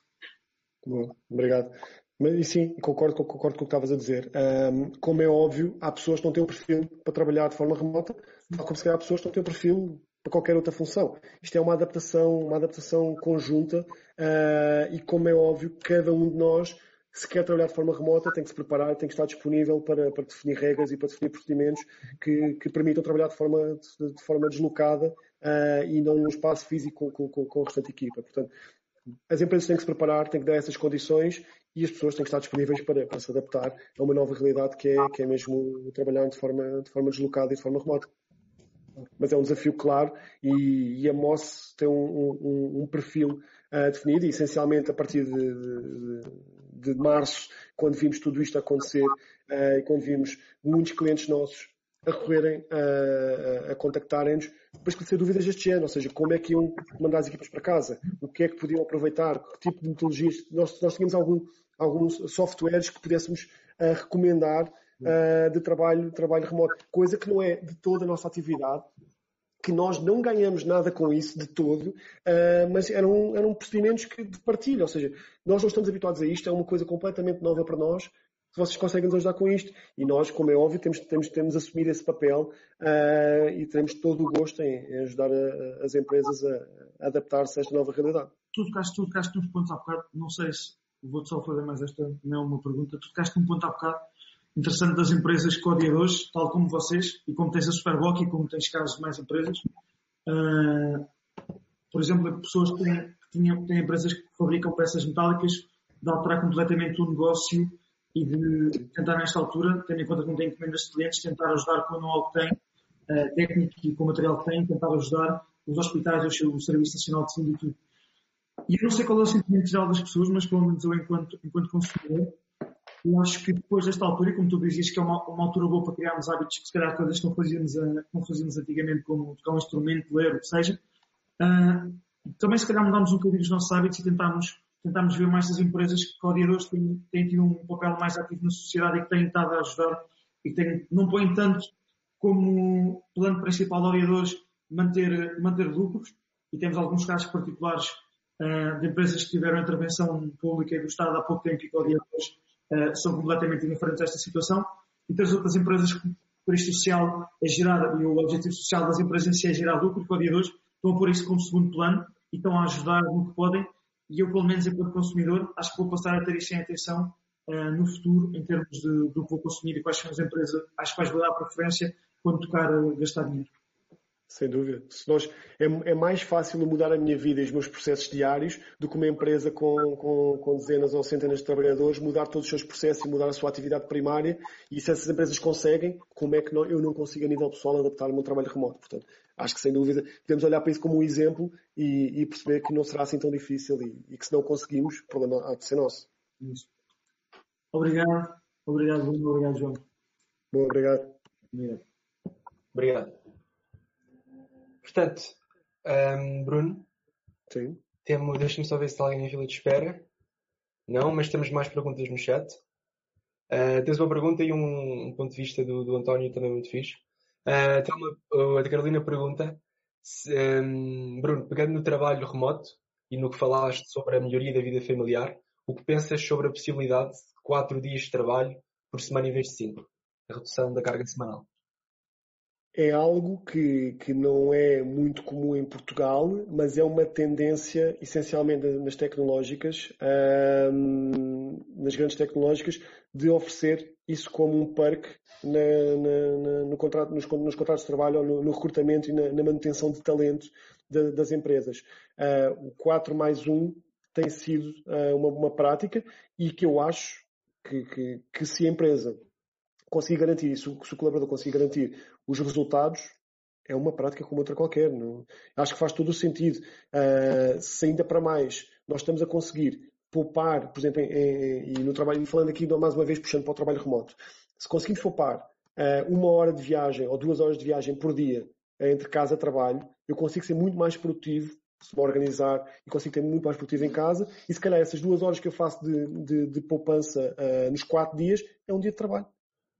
Bom, obrigado. Mas sim, concordo, concordo com o que estavas a dizer. Um, como é óbvio, há pessoas que não têm um perfil para trabalhar de forma remota, tal como se calhar há pessoas que não têm um perfil para qualquer outra função. Isto é uma adaptação, uma adaptação conjunta uh, e como é óbvio, cada um de nós, se quer trabalhar de forma remota, tem que se preparar, tem que estar disponível para, para definir regras e para definir procedimentos que, que permitam trabalhar de forma, de, de forma deslocada uh, e não num espaço físico com, com, com a restante equipa. Portanto, as empresas têm que se preparar, têm que dar essas condições e as pessoas têm que estar disponíveis para, para se adaptar a uma nova realidade que é, que é mesmo trabalhar de forma, de forma deslocada e de forma remota. Mas é um desafio claro e, e a MOS tem um, um, um perfil uh, definido e essencialmente a partir de, de, de, março, quando vimos tudo isto acontecer uh, e quando vimos muitos clientes nossos a recorrerem, a, a, a contactarem-nos para esclarecer dúvidas deste género, ou seja, como é que iam mandar as equipas para casa, o que é que podiam aproveitar, que tipo de metodologias. Nós, nós tínhamos algum, alguns softwares que pudéssemos uh, recomendar uh, de trabalho, trabalho remoto, coisa que não é de toda a nossa atividade, que nós não ganhamos nada com isso de todo, uh, mas eram, eram procedimentos que, de partilha, ou seja, nós não estamos habituados a isto, é uma coisa completamente nova para nós, vocês conseguem nos ajudar com isto. E nós, como é óbvio, temos, temos, temos assumir esse papel uh, e teremos todo o gosto em, em ajudar a, as empresas a, a adaptar-se a esta nova realidade. Tu tocaste, tu tocaste uns pontos há bocado, não sei se vou-te só fazer mais esta, não é uma pergunta, tu tocaste um ponto há bocado interessante das empresas codiadores, tal como vocês, e como tens a Superboc e como tens casos de mais empresas. Uh, por exemplo, pessoas que têm, que têm empresas que fabricam peças metálicas, de alterar completamente o negócio e de tentar, nesta altura, tendo em conta que não tem encomendas de clientes, tentar ajudar com o know-how que tem, uh, técnico e com o material que tem, tentar ajudar os hospitais, o Serviço Nacional de Saúde e tudo. E eu não sei qual é o sentimento geral das pessoas, mas pelo menos eu, enquanto, enquanto consumidor, eu acho que depois desta altura, e como tu dizias, que é uma, uma altura boa para criarmos hábitos que se calhar coisas que não fazíamos, a, não fazíamos antigamente, como tocar um instrumento, ler, o que seja, uh, também se calhar mudámos um bocadinho os nossos hábitos e tentámos tentámos ver mais as empresas que codiadores têm, têm tido um papel mais ativo na sociedade e que têm estado a ajudar e que têm, não põem tanto como plano principal de oriadores manter, manter lucros. E temos alguns casos particulares uh, de empresas que tiveram intervenção pública e do Estado há pouco tempo e que oriadores uh, são completamente indiferentes a esta situação. E temos outras empresas que por isto social é gerar, e o objetivo social das empresas em si é gerar lucro, e codiadores estão a pôr isso como segundo plano e estão a ajudar no que podem e eu, pelo menos enquanto consumidor, acho que vou passar a ter isto em atenção uh, no futuro, em termos de, do que vou consumir e quais são as empresas às quais vou dar preferência quando tocar a gastar dinheiro. Sem dúvida. Se nós, é, é, mais fácil mudar a minha vida e os meus processos diários do que uma empresa com, com, com, dezenas ou centenas de trabalhadores mudar todos os seus processos e mudar a sua atividade primária. E se essas empresas conseguem, como é que não, eu não consigo a nível pessoal adaptar o meu trabalho remoto? Portanto, acho que sem dúvida podemos olhar para isso como um exemplo e, e perceber que não será assim tão difícil e, e, que se não conseguimos, o problema há de ser nosso. Isso. Obrigado. Obrigado, Bruno. Obrigado, João. Bom, obrigado. Obrigado. Obrigado. Portanto, um, Bruno, Sim. Temos, deixa-me só ver se está alguém em fila de espera. Não, mas temos mais perguntas no chat. Uh, tens uma pergunta e um, um, ponto de vista do, do António também muito fixe. Uh, então uma, a Carolina pergunta, se, um, Bruno, pegando no trabalho remoto e no que falaste sobre a melhoria da vida familiar, o que pensas sobre a possibilidade de quatro dias de trabalho por semana em vez de cinco? A redução da carga semanal é algo que, que não é muito comum em Portugal, mas é uma tendência, essencialmente nas tecnológicas, nas grandes tecnológicas, de oferecer isso como um perk na, na, na, no contrato, nos, nos, contratos de trabalho, no, no recrutamento e na, manutenção de talento de, das empresas. Uh, o 4 mais 1 tem sido uh, uma, uma prática e que eu acho que, que, que se a empresa conseguir garantir, se se o colaborador conseguir garantir os resultados, é uma prática como outra qualquer. Não? Acho que faz todo o sentido. Uh, se ainda para mais nós estamos a conseguir poupar, por exemplo, em, em, e no trabalho, falando aqui mais uma vez puxando para o trabalho remoto, se conseguimos poupar uh, uma hora de viagem ou duas horas de viagem por dia uh, entre casa e trabalho, eu consigo ser muito mais produtivo se me organizar e consigo ter muito mais produtivo em casa e se calhar essas duas horas que eu faço de, de, de poupança nos quatro dias é um dia de trabalho.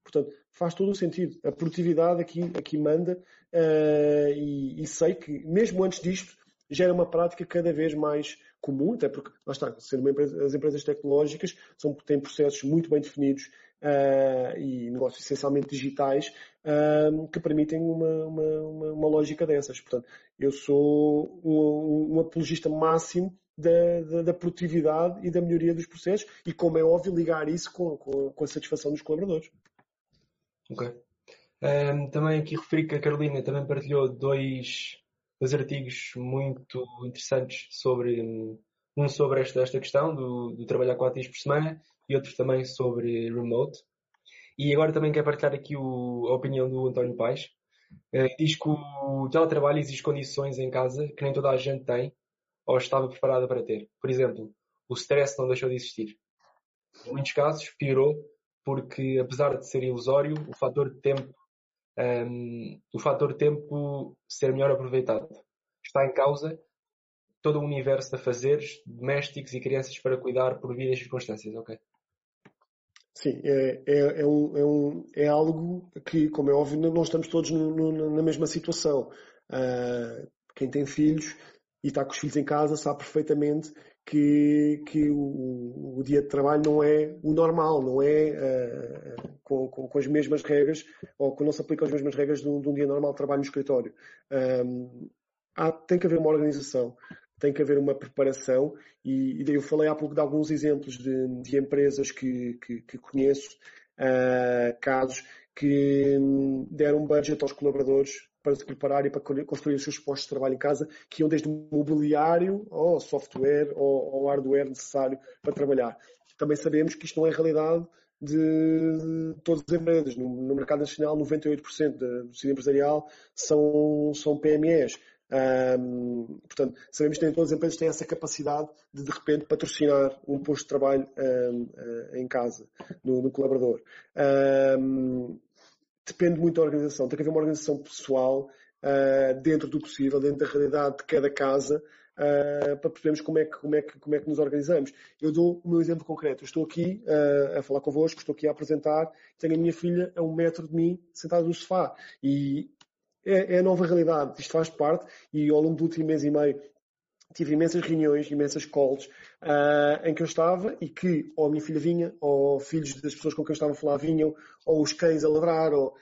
Portanto, faz todo o sentido. A produtividade aqui, aqui manda uh, e, e, sei que, mesmo antes disto, já era uma prática cada vez mais comum, até porque, lá está, sendo empresa, as empresas tecnológicas são, têm processos muito bem definidos uh, e negócios essencialmente digitais uh, que permitem uma, uma, uma, lógica dessas. Portanto, eu sou um, um apologista máximo da, da, da, produtividade e da melhoria dos processos e, como é óbvio, ligar isso com, com, com a satisfação dos colaboradores. Ok. Um, também aqui referi que a Carolina também partilhou dois, dois artigos muito interessantes sobre um sobre esta, esta questão do, do trabalhar quatro dias por semana e outro também sobre remote. E agora também quero partilhar aqui o, a opinião do António Paes. Uh, diz que o teletrabalho exige condições em casa que nem toda a gente tem ou estava preparada para ter. Por exemplo, o stress não deixou de existir. Em muitos casos, piorou porque, apesar de ser ilusório, o fator de tempo, um, o fator tempo ser melhor aproveitado está em causa todo o universo de afazeres domésticos e crianças para cuidar por via das circunstâncias, ok? Sim, é, é, é, um, é, um, é algo que, como é óbvio, não estamos todos no, no, na mesma situação. Uh, quem tem filhos e está com os filhos em casa sabe perfeitamente que, que o, o, dia de trabalho não é o normal, não é uh, com, com, com, as mesmas regras, ou que não se aplicam as mesmas regras de um, de um dia normal de trabalho no escritório. Um, há, tem que haver uma organização, tem que haver uma preparação, e, e daí eu falei há pouco de alguns exemplos de, de empresas que, que, que conheço, uh, casos que hum, deram budget aos colaboradores para se preparar e para construir os seus postos de trabalho em casa, que iam desde mobiliário ao software ou ao hardware necessário para trabalhar. Também sabemos que isto não é realidade de todas as empresas. No, no mercado nacional, 98% do tecido empresarial são, são PMEs. Um, portanto, sabemos que nem todas as empresas têm essa capacidade de, de repente, patrocinar um posto de trabalho um, eh, em casa, no, no colaborador. Um, depende muito da organização. Tem que haver uma organização pessoal uh, dentro do possível, dentro da realidade de cada casa, uh, para percebermos como é, que, como, é que, como é que nos organizamos. Eu dou o meu exemplo concreto. Eu estou aqui uh, a falar convosco, estou aqui a apresentar, tenho a minha filha a um metro de mim, sentada no sofá. E é, é a nova realidade. Isto faz parte e ao longo do último mês e meio tive imensas reuniões, imensas calls, uh, em que eu estava e que ou a minha filha vinha, ou filhos das pessoas com quem eu estava a falar vinham, ou os cães a ladrar, ou...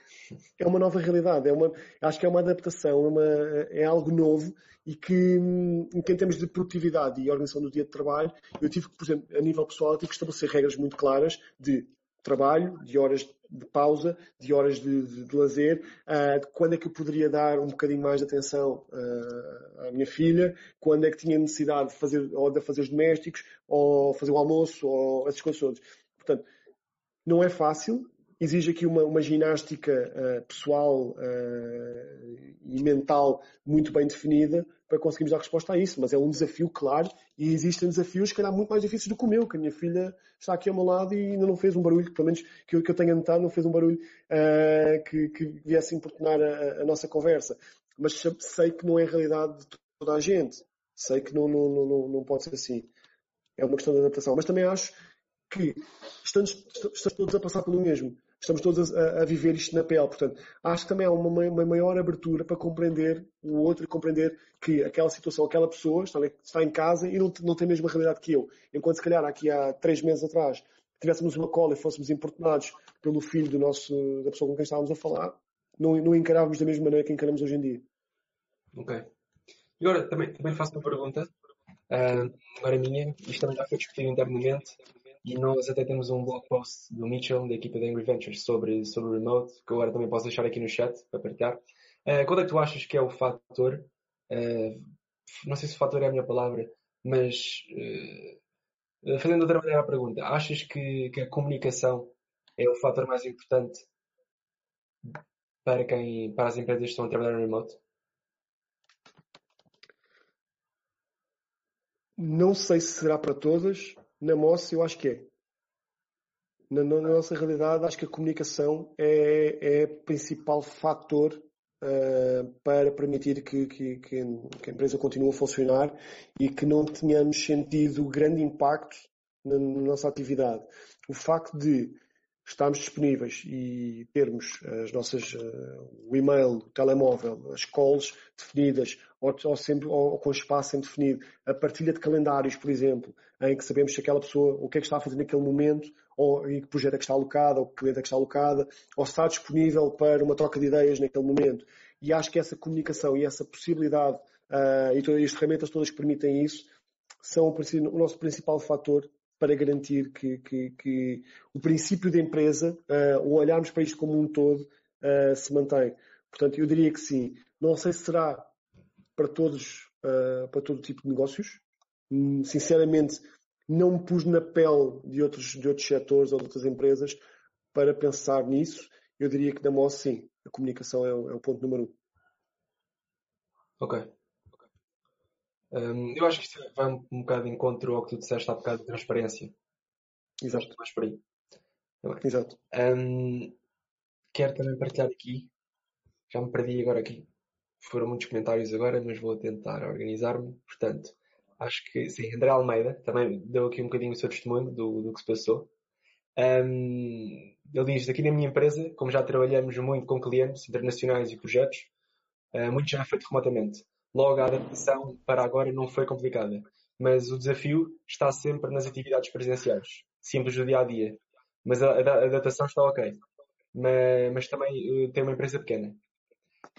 é uma nova realidade, é uma, acho que é uma adaptação, é, uma, é algo novo e que, em que em termos de produtividade e organização do dia de trabalho, eu tive que, por exemplo, a nível pessoal, tive que estabelecer regras muito claras de trabalho, de horas de pausa, de horas de, de, de lazer, uh, quando é que eu poderia dar um bocadinho mais de atenção uh, à minha filha, quando é que tinha necessidade de fazer, ou de fazer os domésticos, ou fazer o almoço, ou essas coisas todas. Portanto, não é fácil, exige aqui uma, uma ginástica uh, pessoal e mental muito bem definida, para conseguirmos dar resposta a isso. Mas é um desafio, claro, e existem desafios, que calhar, muito mais difíceis do que o meu, que a minha filha está aqui ao meu lado e ainda não fez um barulho, pelo menos que eu, que eu tenha notado, não fez um barulho uh, que, que viesse importunar a, a, nossa conversa. Mas sei que não é a realidade de toda a gente. Sei que não, não, não, não pode ser assim. É uma questão de adaptação. Mas também acho que estamos, estamos todos a passar pelo mesmo estamos todos a, a, viver isto na pele. Portanto, acho que também há uma, uma, maior abertura para compreender o outro e compreender que aquela situação, aquela pessoa está, está em casa e não, não tem a mesma realidade que eu. Enquanto se calhar aqui há três meses atrás tivéssemos uma cola e fôssemos importunados pelo filho do nosso, da pessoa com quem estávamos a falar, não, não encarávamos da mesma maneira que encaramos hoje em dia. Ok. E agora também, também faço uma pergunta, uh, agora minha, isto também já foi discutido internamente, e nós até temos um blog post do Mitchell, da equipa da Angry Ventures, sobre, sobre o remote, que agora também posso deixar aqui no chat para partilhar. Uh, qual é que tu achas que é o fator? Uh, não sei se fator é a minha palavra, mas uh, fazendo outra maneira a pergunta, achas que, que a comunicação é o fator mais importante para quem, para as empresas que estão a trabalhar no remote? Não sei se será para todas, na MOS eu acho que é. Na, na, nossa realidade, acho que a comunicação é, é principal fator uh, para permitir que, que, que, a empresa continue a funcionar e que não tenhamos sentido grande impacto na, na nossa atividade. O facto de estarmos disponíveis e termos as nossas, o e-mail, o telemóvel, as calls definidas, ou, ou, sempre, ou com espaço sempre definido, a partilha de calendários, por exemplo, em que sabemos se aquela pessoa, o que é que está a fazer naquele momento, ou em que projeto é que está alocado, ou que cliente é que está alocada, ou se está disponível para uma troca de ideias naquele momento. E acho que essa comunicação e essa possibilidade, uh, e todas as ferramentas todas permitem isso, são o nosso principal fator para garantir que, que, que o princípio da empresa, uh, ou olharmos para isto como um todo, uh, se mantém. Portanto, eu diria que sim. Não sei se será para todos, uh, para todo tipo de negócios. Hum, sinceramente, não me pus na pele de outros, de outros setores ou de outras empresas para pensar nisso. Eu diria que na MOS, sim, a comunicação é o, é o ponto número um. Ok. Um, eu acho que isto vai um, um bocado de encontro ao que tu disseste há bocado de transparência. Exato. Mais por aí. Exato. Um, quero também partilhar aqui. Já me perdi agora aqui. Foram muitos comentários agora, mas vou tentar organizar-me. Portanto, acho que sim, André Almeida também deu aqui um bocadinho o seu testemunho do, do que se passou. Um, ele diz: aqui na minha empresa, como já trabalhamos muito com clientes internacionais e projetos, uh, muito já é feito remotamente. Logo, a adaptação para agora não foi complicada, mas o desafio está sempre nas atividades presenciais, simples do dia a dia. Mas a, a adaptação está ok. Mas, mas também uh, tem uma empresa pequena.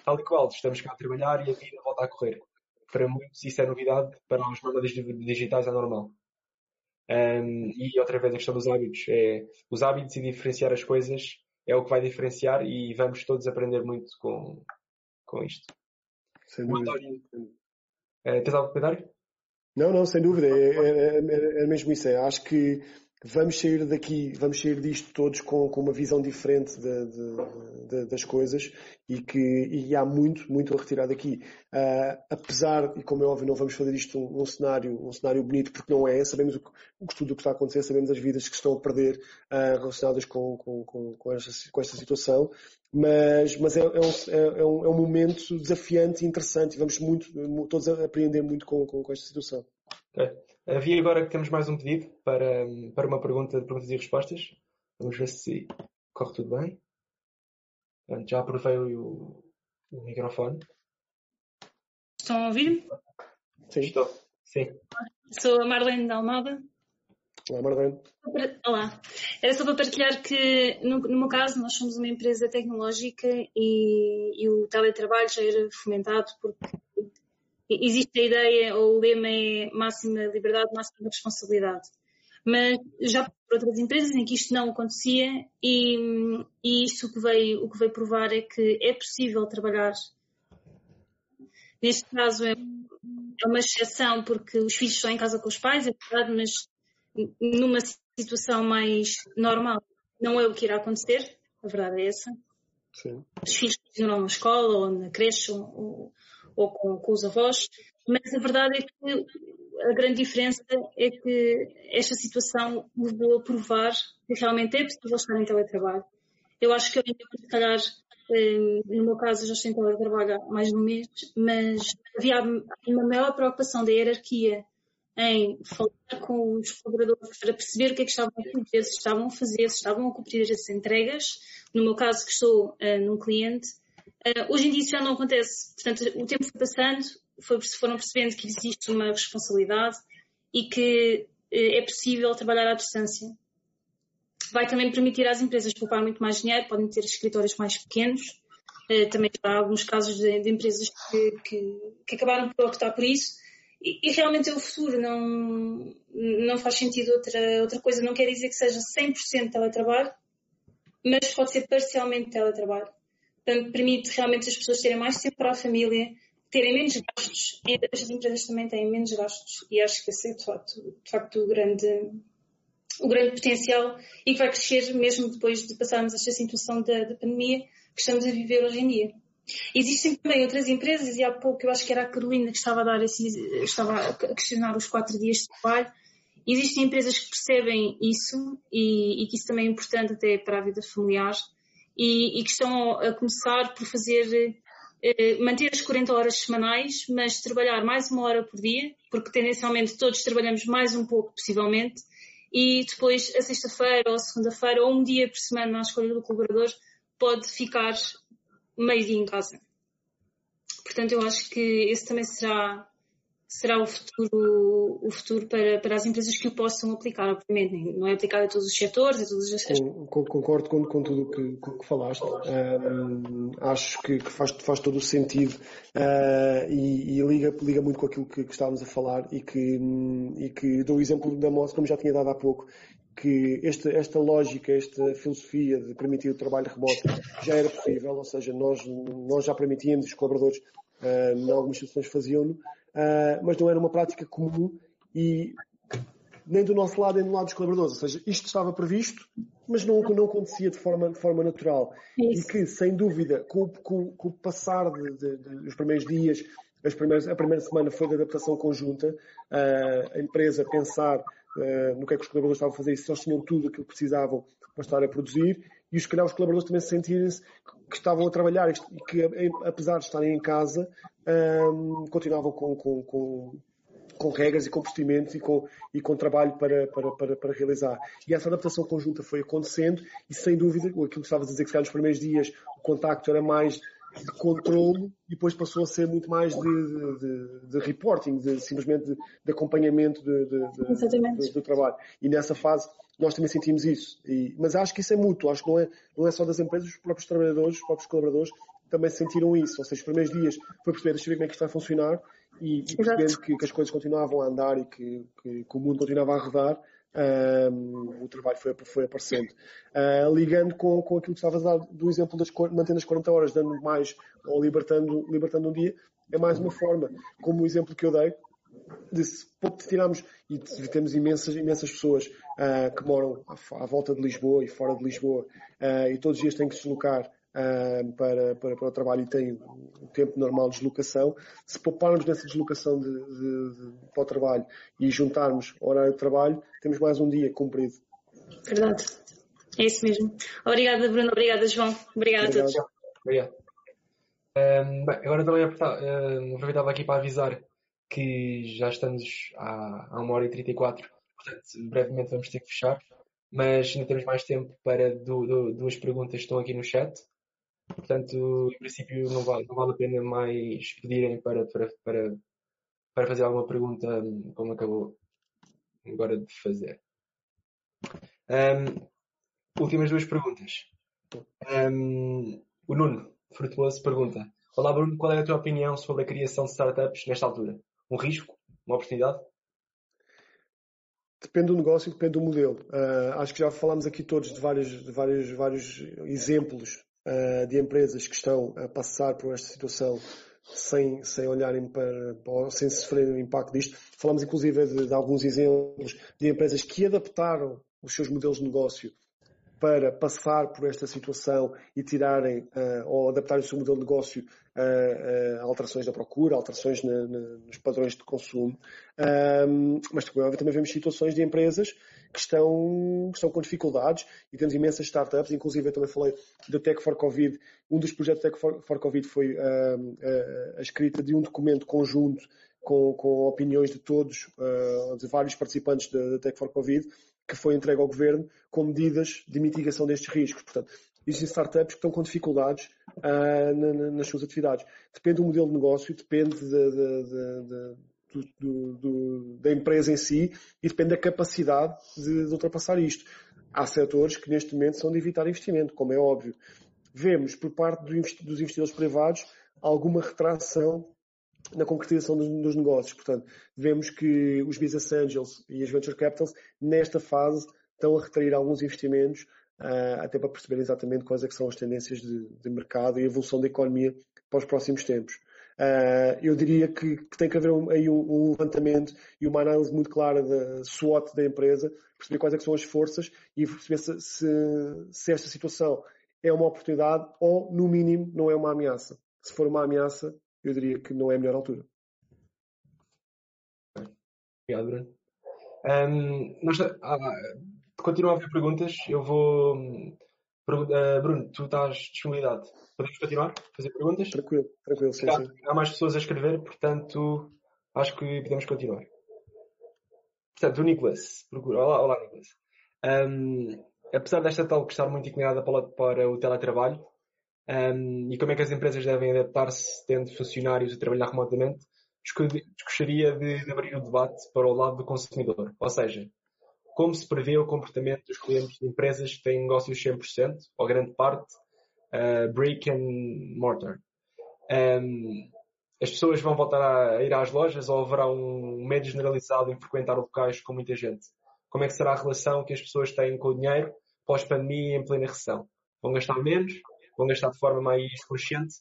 Tal e qual, estamos cá a trabalhar e a vida volta a correr. Para muitos isso é novidade, para os nómadas digitais é normal. Um, e outra vez a questão dos hábitos. É, os hábitos e diferenciar as coisas é o que vai diferenciar e vamos todos aprender muito com, com isto. Sem dúvida. António, uh, tens dar? Não, não, sem dúvida. É, é, é, é mesmo isso. É. Acho que vamos sair daqui, vamos sair disto todos com, com uma visão diferente de, de, de, das coisas e que e há muito, muito a retirar daqui. Uh, apesar, e como é óbvio, não vamos fazer isto um, um, cenário, um cenário bonito, porque não é, sabemos o que, tudo o que está a acontecer, sabemos as vidas que estão a perder uh, relacionadas com, com, com, com, esta, com esta situação, mas, mas é, é, um, é, um, é um momento desafiante e interessante e vamos muito, todos aprender muito com, com, com esta situação. Okay. Havia agora que temos mais um pedido para, para uma pergunta de perguntas e respostas. Vamos ver se corre tudo bem. Pronto, já aprovei o, o microfone. Estão a ouvir-me? Sim. Estou. Sim. Sou a Marlene da Almada. Olá, Marlene. Olá. Era só para partilhar que, no, no meu caso, nós somos uma empresa tecnológica e, e o teletrabalho já era fomentado porque existe a ideia, ou o lema é máxima liberdade, máxima responsabilidade. Mas já por outras empresas em que isto não acontecia e, e isto que, veio, o que veio provar é que é possível trabalhar. Neste caso é, é uma exceção porque os filhos estão em casa com os pais, é verdade, mas numa situação mais normal não é o que irá acontecer, a verdade é essa. Sim. Os filhos continuam na escola ou na creche ou, ou com, com os avós, mas a verdade é que a grande diferença é que esta situação levou a provar que realmente é possível estar em teletrabalho. Eu acho que eu ainda, se calhar, eh, no meu caso, já estou em teletrabalho há mais de um mês, mas havia uma maior preocupação da hierarquia em falar com os colaboradores para perceber o que é que estavam a fazer, se estavam a fazer, se estavam a cumprir as entregas. No meu caso, que estou uh, num cliente, Uh, hoje em dia isso já não acontece. Portanto, o tempo foi passando, foi, foram percebendo que existe uma responsabilidade e que uh, é possível trabalhar à distância. Vai também permitir às empresas poupar muito mais dinheiro, podem ter escritórios mais pequenos. Uh, também há alguns casos de, de empresas que, que, que, acabaram por optar por isso. E, e, realmente é o futuro, não, não faz sentido outra, outra coisa. Não quer dizer que seja 100% teletrabalho, mas pode ser parcialmente teletrabalho. Portanto, permite realmente as pessoas terem mais tempo para a família, terem menos gastos e as empresas também têm menos gastos e acho que esse é de facto, de facto o, grande, o grande potencial e que vai crescer mesmo depois de passarmos esta situação da, da pandemia que estamos a viver hoje em dia. Existem também outras empresas, e há pouco eu acho que era a Carolina que estava a dar esse, estava a questionar os quatro dias de trabalho. Existem empresas que percebem isso e, e que isso também é importante até para a vida familiar e, e que estão a começar por fazer eh, manter as 40 horas semanais, mas trabalhar mais uma hora por dia, porque tendencialmente todos trabalhamos mais um pouco, possivelmente, e depois a sexta-feira ou segunda-feira ou um dia por semana na escolha do colaborador pode ficar meio dia em casa. Portanto, eu acho que esse também será será o futuro, o futuro para, para as empresas que o possam aplicar, obviamente. Não é aplicado a todos os setores, a todos os Concordo com, com tudo que, que, falaste. Acho que, que, faz, faz todo o sentido uh, e, e, liga, liga muito com aquilo que, que estávamos a falar e que, e que dou o exemplo da MOS, como já tinha dado há pouco, que esta, esta lógica, esta filosofia de permitir o trabalho remoto já era possível, ou seja, nós, nós já permitíamos, os colaboradores uh, em algumas situações faziam-no, uh, mas não era uma prática comum e nem do nosso lado nem do lado dos colaboradores. Ou seja, isto estava previsto, mas não, não acontecia de forma, de forma natural. Isso. E que, sem dúvida, com, com, com o passar de, de, dos primeiros dias, as primeiras, a primeira semana foi de adaptação conjunta, uh, a empresa pensar no que é que os colaboradores estavam a fazer e se eles tinham tudo aquilo que precisavam para estar a produzir, e os, calhar os colaboradores também se sentirem-se que estavam a trabalhar e que, apesar de estarem em casa, um, continuavam com, com, com, com, regras e com procedimentos e com, e com trabalho para, para, para, para, realizar. E essa adaptação conjunta foi acontecendo e, sem dúvida, aquilo que estavas a dizer, que se nos primeiros dias o contacto era mais de controle e depois passou a ser muito mais de, de, de, reporting, de, simplesmente de, acompanhamento do trabalho. E nessa fase nós também sentimos isso. E, mas acho que isso é mútuo, acho que não é, não é só das empresas, os próprios trabalhadores, os próprios colaboradores também sentiram isso. Ou seja, os primeiros dias foi perceber, deixa ver como é que isto vai funcionar e, e percebendo que, que, as coisas continuavam a andar e que, que, que o mundo continuava a rodar, um, o trabalho foi, foi aparecendo. Uh, ligando com, com aquilo que estavas a dar do exemplo das mantendo as 40 horas, dando mais ou libertando, libertando um dia, é mais uma forma, como o exemplo que eu dei, de se tirarmos, e temos imensas, imensas pessoas uh, que moram à, à, volta de Lisboa e fora de Lisboa, uh, e todos os dias têm que se deslocar para, para, para, o trabalho e têm o tempo normal de deslocação. Se pouparmos nessa deslocação de, de, de, para o trabalho e juntarmos o horário de trabalho, temos mais um dia cumprido. Verdade. É isso mesmo. Obrigada, Bruno. Obrigada, João. Obrigada Obrigado. a todos. Obrigado. Um, bem, agora também aproveitava aqui para avisar que já estamos há, há uma hora e 34, portanto, brevemente vamos ter que fechar, mas ainda temos mais tempo para do, do, duas perguntas que estão aqui no chat. Portanto, em princípio, não vale, não vale a pena mais pedirem para, para, para, para fazer alguma pergunta, como acabou agora de fazer. Um, últimas duas perguntas. Um, o Nuno Frutuoso pergunta: Olá, Bruno, qual é a tua opinião sobre a criação de startups nesta altura? um risco, uma oportunidade? Depende do negócio, depende do modelo. Uh, acho que já falámos aqui todos de vários, de vários, vários exemplos de empresas que estão a passar por esta situação sem, sem olharem para, sem sofrerem o impacto disto. Falamos inclusive de, de alguns exemplos de empresas que adaptaram os seus modelos de negócio para passar por esta situação e tirarem uh, ou adaptarem o seu modelo de negócio a, alterações da procura, alterações na, na, nos padrões de consumo. Um, mas também vemos situações de empresas que estão, que estão com dificuldades e temos imensas startups, inclusive eu também falei do Tech for Covid. Um dos projetos Tech for, for Covid foi uh, a, a escrita de um documento conjunto com, com opiniões de todos, uh, de vários participantes da Tech for Covid, que foi entregue ao governo com medidas de mitigação destes riscos. Portanto, existem startups que estão com dificuldades uh, na, nas suas atividades. Depende do modelo de negócio, depende de, de, de, do, do, da empresa em si e depende da capacidade de, de, ultrapassar isto. Há setores que neste momento são de evitar investimento, como é óbvio. Vemos por parte do dos investidores privados alguma retração na concretização dos, dos, negócios. Portanto, vemos que os business angels e as venture capitals, nesta fase, estão a retrair alguns investimentos, uh, até para perceber exatamente quais é são as tendências de, de, mercado e a evolução da economia para os próximos tempos. Uh, eu diria que, que, tem que haver um, aí um, um, levantamento e uma análise muito clara da SWOT da empresa, perceber quais é são as forças e perceber se, se, se esta situação é uma oportunidade ou, no mínimo, não é uma ameaça. Se for uma ameaça, eu diria que não é a melhor altura. Obrigado, Bruno. Um, nós, ah, continua a haver perguntas. Eu vou. Uh, Bruno, tu estás disponibilidade. Podemos continuar? Fazer perguntas? Tranquilo, tranquilo, sim, sim. Há mais pessoas a escrever, portanto, acho que podemos continuar. portanto, o Nicolas, procura. Olá, olá Nicolas. Um, apesar desta tal estar muito inclinada para, para o teletrabalho, um, e como é que as empresas devem adaptar-se tendo funcionários a trabalhar remotamente, gostaria de, de, abrir o debate para o lado do consumidor. Ou seja, como se prevê o comportamento dos clientes de empresas que têm negócios 100%, ou grande parte, uh, brick and mortar. Um, as pessoas vão voltar a ir às lojas ou haverá um médio generalizado em frequentar locais com muita gente? Como é que será a relação que as pessoas têm com o dinheiro pós-pandemia em plena recessão? Vão gastar menos? Vão gastar de forma mais consciente?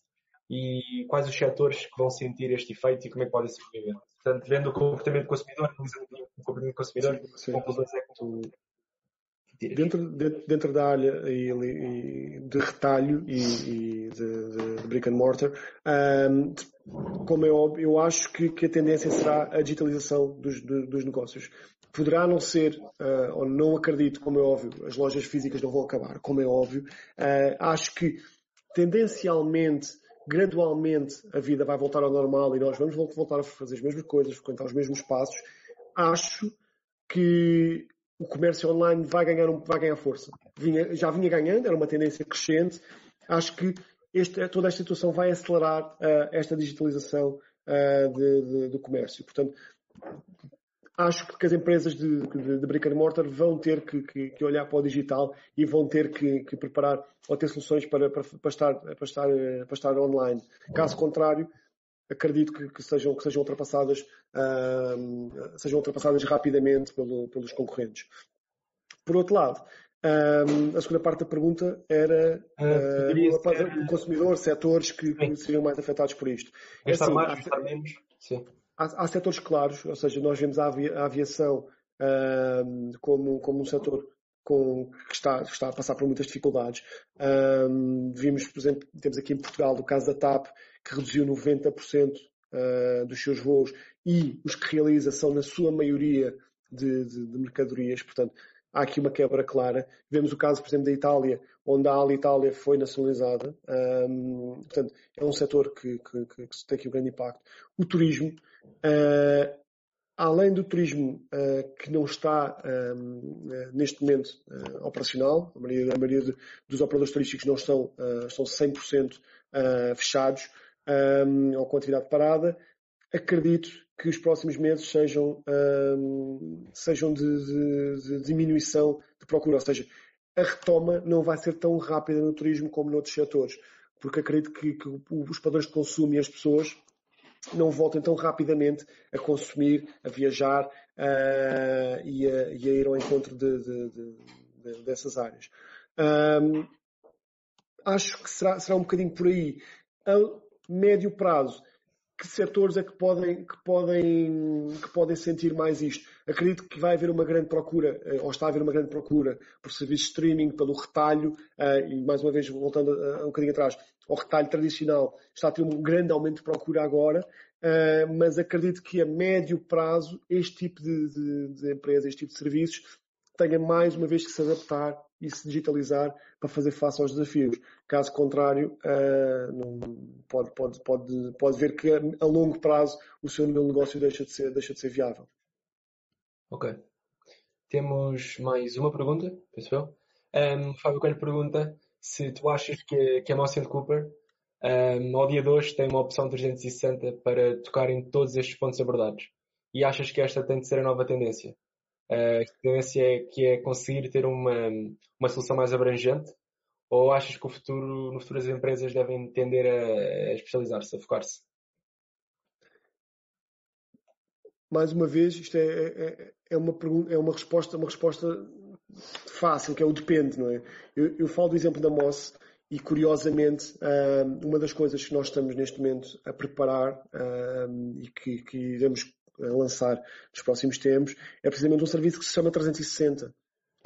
E quais os setores que vão sentir este efeito e como é que podem sobreviver? Portanto, vendo o comportamento do consumidor, analisando o comportamento do consumidor, sim, conclusões é que tu Dentro, dentro, da área de retalho e, e de, de, brick and mortar, um, como é óbvio, eu acho que, que, a tendência será a digitalização dos, dos negócios. Poderá não ser, uh, ou não acredito, como é óbvio, as lojas físicas não vão acabar, como é óbvio. Uh, acho que tendencialmente, gradualmente, a vida vai voltar ao normal e nós vamos voltar a fazer as mesmas coisas, frequentar os mesmos passos. Acho que o comércio online vai ganhar, vai ganhar força. Vinha, já vinha ganhando, era uma tendência crescente. Acho que este, toda esta situação vai acelerar uh, esta digitalização uh, de, de, do comércio. Portanto, acho que as empresas de, de, de brick and mortar vão ter que, que, que, olhar para o digital e vão ter que, que preparar ou ter soluções para, para, para, estar, para, estar, para estar online. Caso contrário, acredito que, que, sejam, que sejam ultrapassadas, uh, sejam ultrapassadas rapidamente pelo, pelos concorrentes. Por outro lado, um, a segunda parte da pergunta era uh, ser... o consumidor, setores que, que, seriam mais afetados por isto. É assim, mais, há, menos. Sim. Há, há, setores claros, ou seja, nós vemos a, aviação uh, como, como um setor com, que, está, que está a passar por muitas dificuldades. Um, vimos, por exemplo, temos aqui em Portugal o caso da TAP, que reduziu 90% uh, ah, dos seus voos e os que realiza são, na sua maioria, de, de, de, mercadorias. Portanto, há aqui uma quebra clara. Vemos o caso, por exemplo, da Itália, onde a Alitalia foi nacionalizada. Um, portanto, é um setor que, que, que, tem aqui um grande impacto. O turismo, uh, além do turismo uh, que não está uh, neste momento uh, operacional, a maioria, a maioria de, dos operadores turísticos não estão, estão 100% fechados um, ou com atividade parada, acredito que os próximos meses sejam, sejam de, de, de, diminuição de procura, ou seja, a retoma não vai ser tão rápida no turismo como noutros setores, porque acredito que, que os padrões de consumo e as pessoas não voltem tão rapidamente a consumir, a viajar uh, e, a, e, a, ir ao encontro de, de, de, dessas áreas. Um, acho que será, será um bocadinho por aí. Médio prazo, que setores é que podem, que podem, que podem sentir mais isto? Acredito que vai haver uma grande procura, eh, ou está a haver uma grande procura por serviços de streaming, pelo retalho, eh, e mais uma vez voltando um bocadinho atrás, ao retalho tradicional, está a ter um grande aumento de procura agora, eh, mas acredito que a médio prazo este tipo de, de, de este tipo de serviços, tenha mais uma vez que se adaptar e se digitalizar para fazer face aos desafios. Caso contrário, uh, não, pode, pode, pode, pode ver que a, longo prazo o seu negócio deixa de ser, deixa de ser viável. Ok. Temos mais uma pergunta, penso eu. Um, Fábio Coelho pergunta se tu achas que, que a Motion Cooper um, ao dia de hoje tem uma opção 360 para tocar em todos estes pontos abordados e achas que esta tem de ser a nova tendência? A tendência é que é conseguir ter uma, uma solução mais abrangente? Ou achas que o futuro, no futuro as empresas devem tender a, a especializar-se, a focar-se? Mais uma vez, isto é, é, é, uma, pergunta, é uma, resposta, uma resposta fácil, que é o depende, não é? Eu, eu falo do exemplo da Moss e, curiosamente, uma das coisas que nós estamos neste momento a preparar e que, que iremos a lançar nos próximos tempos, é precisamente um serviço que se chama 360, uh,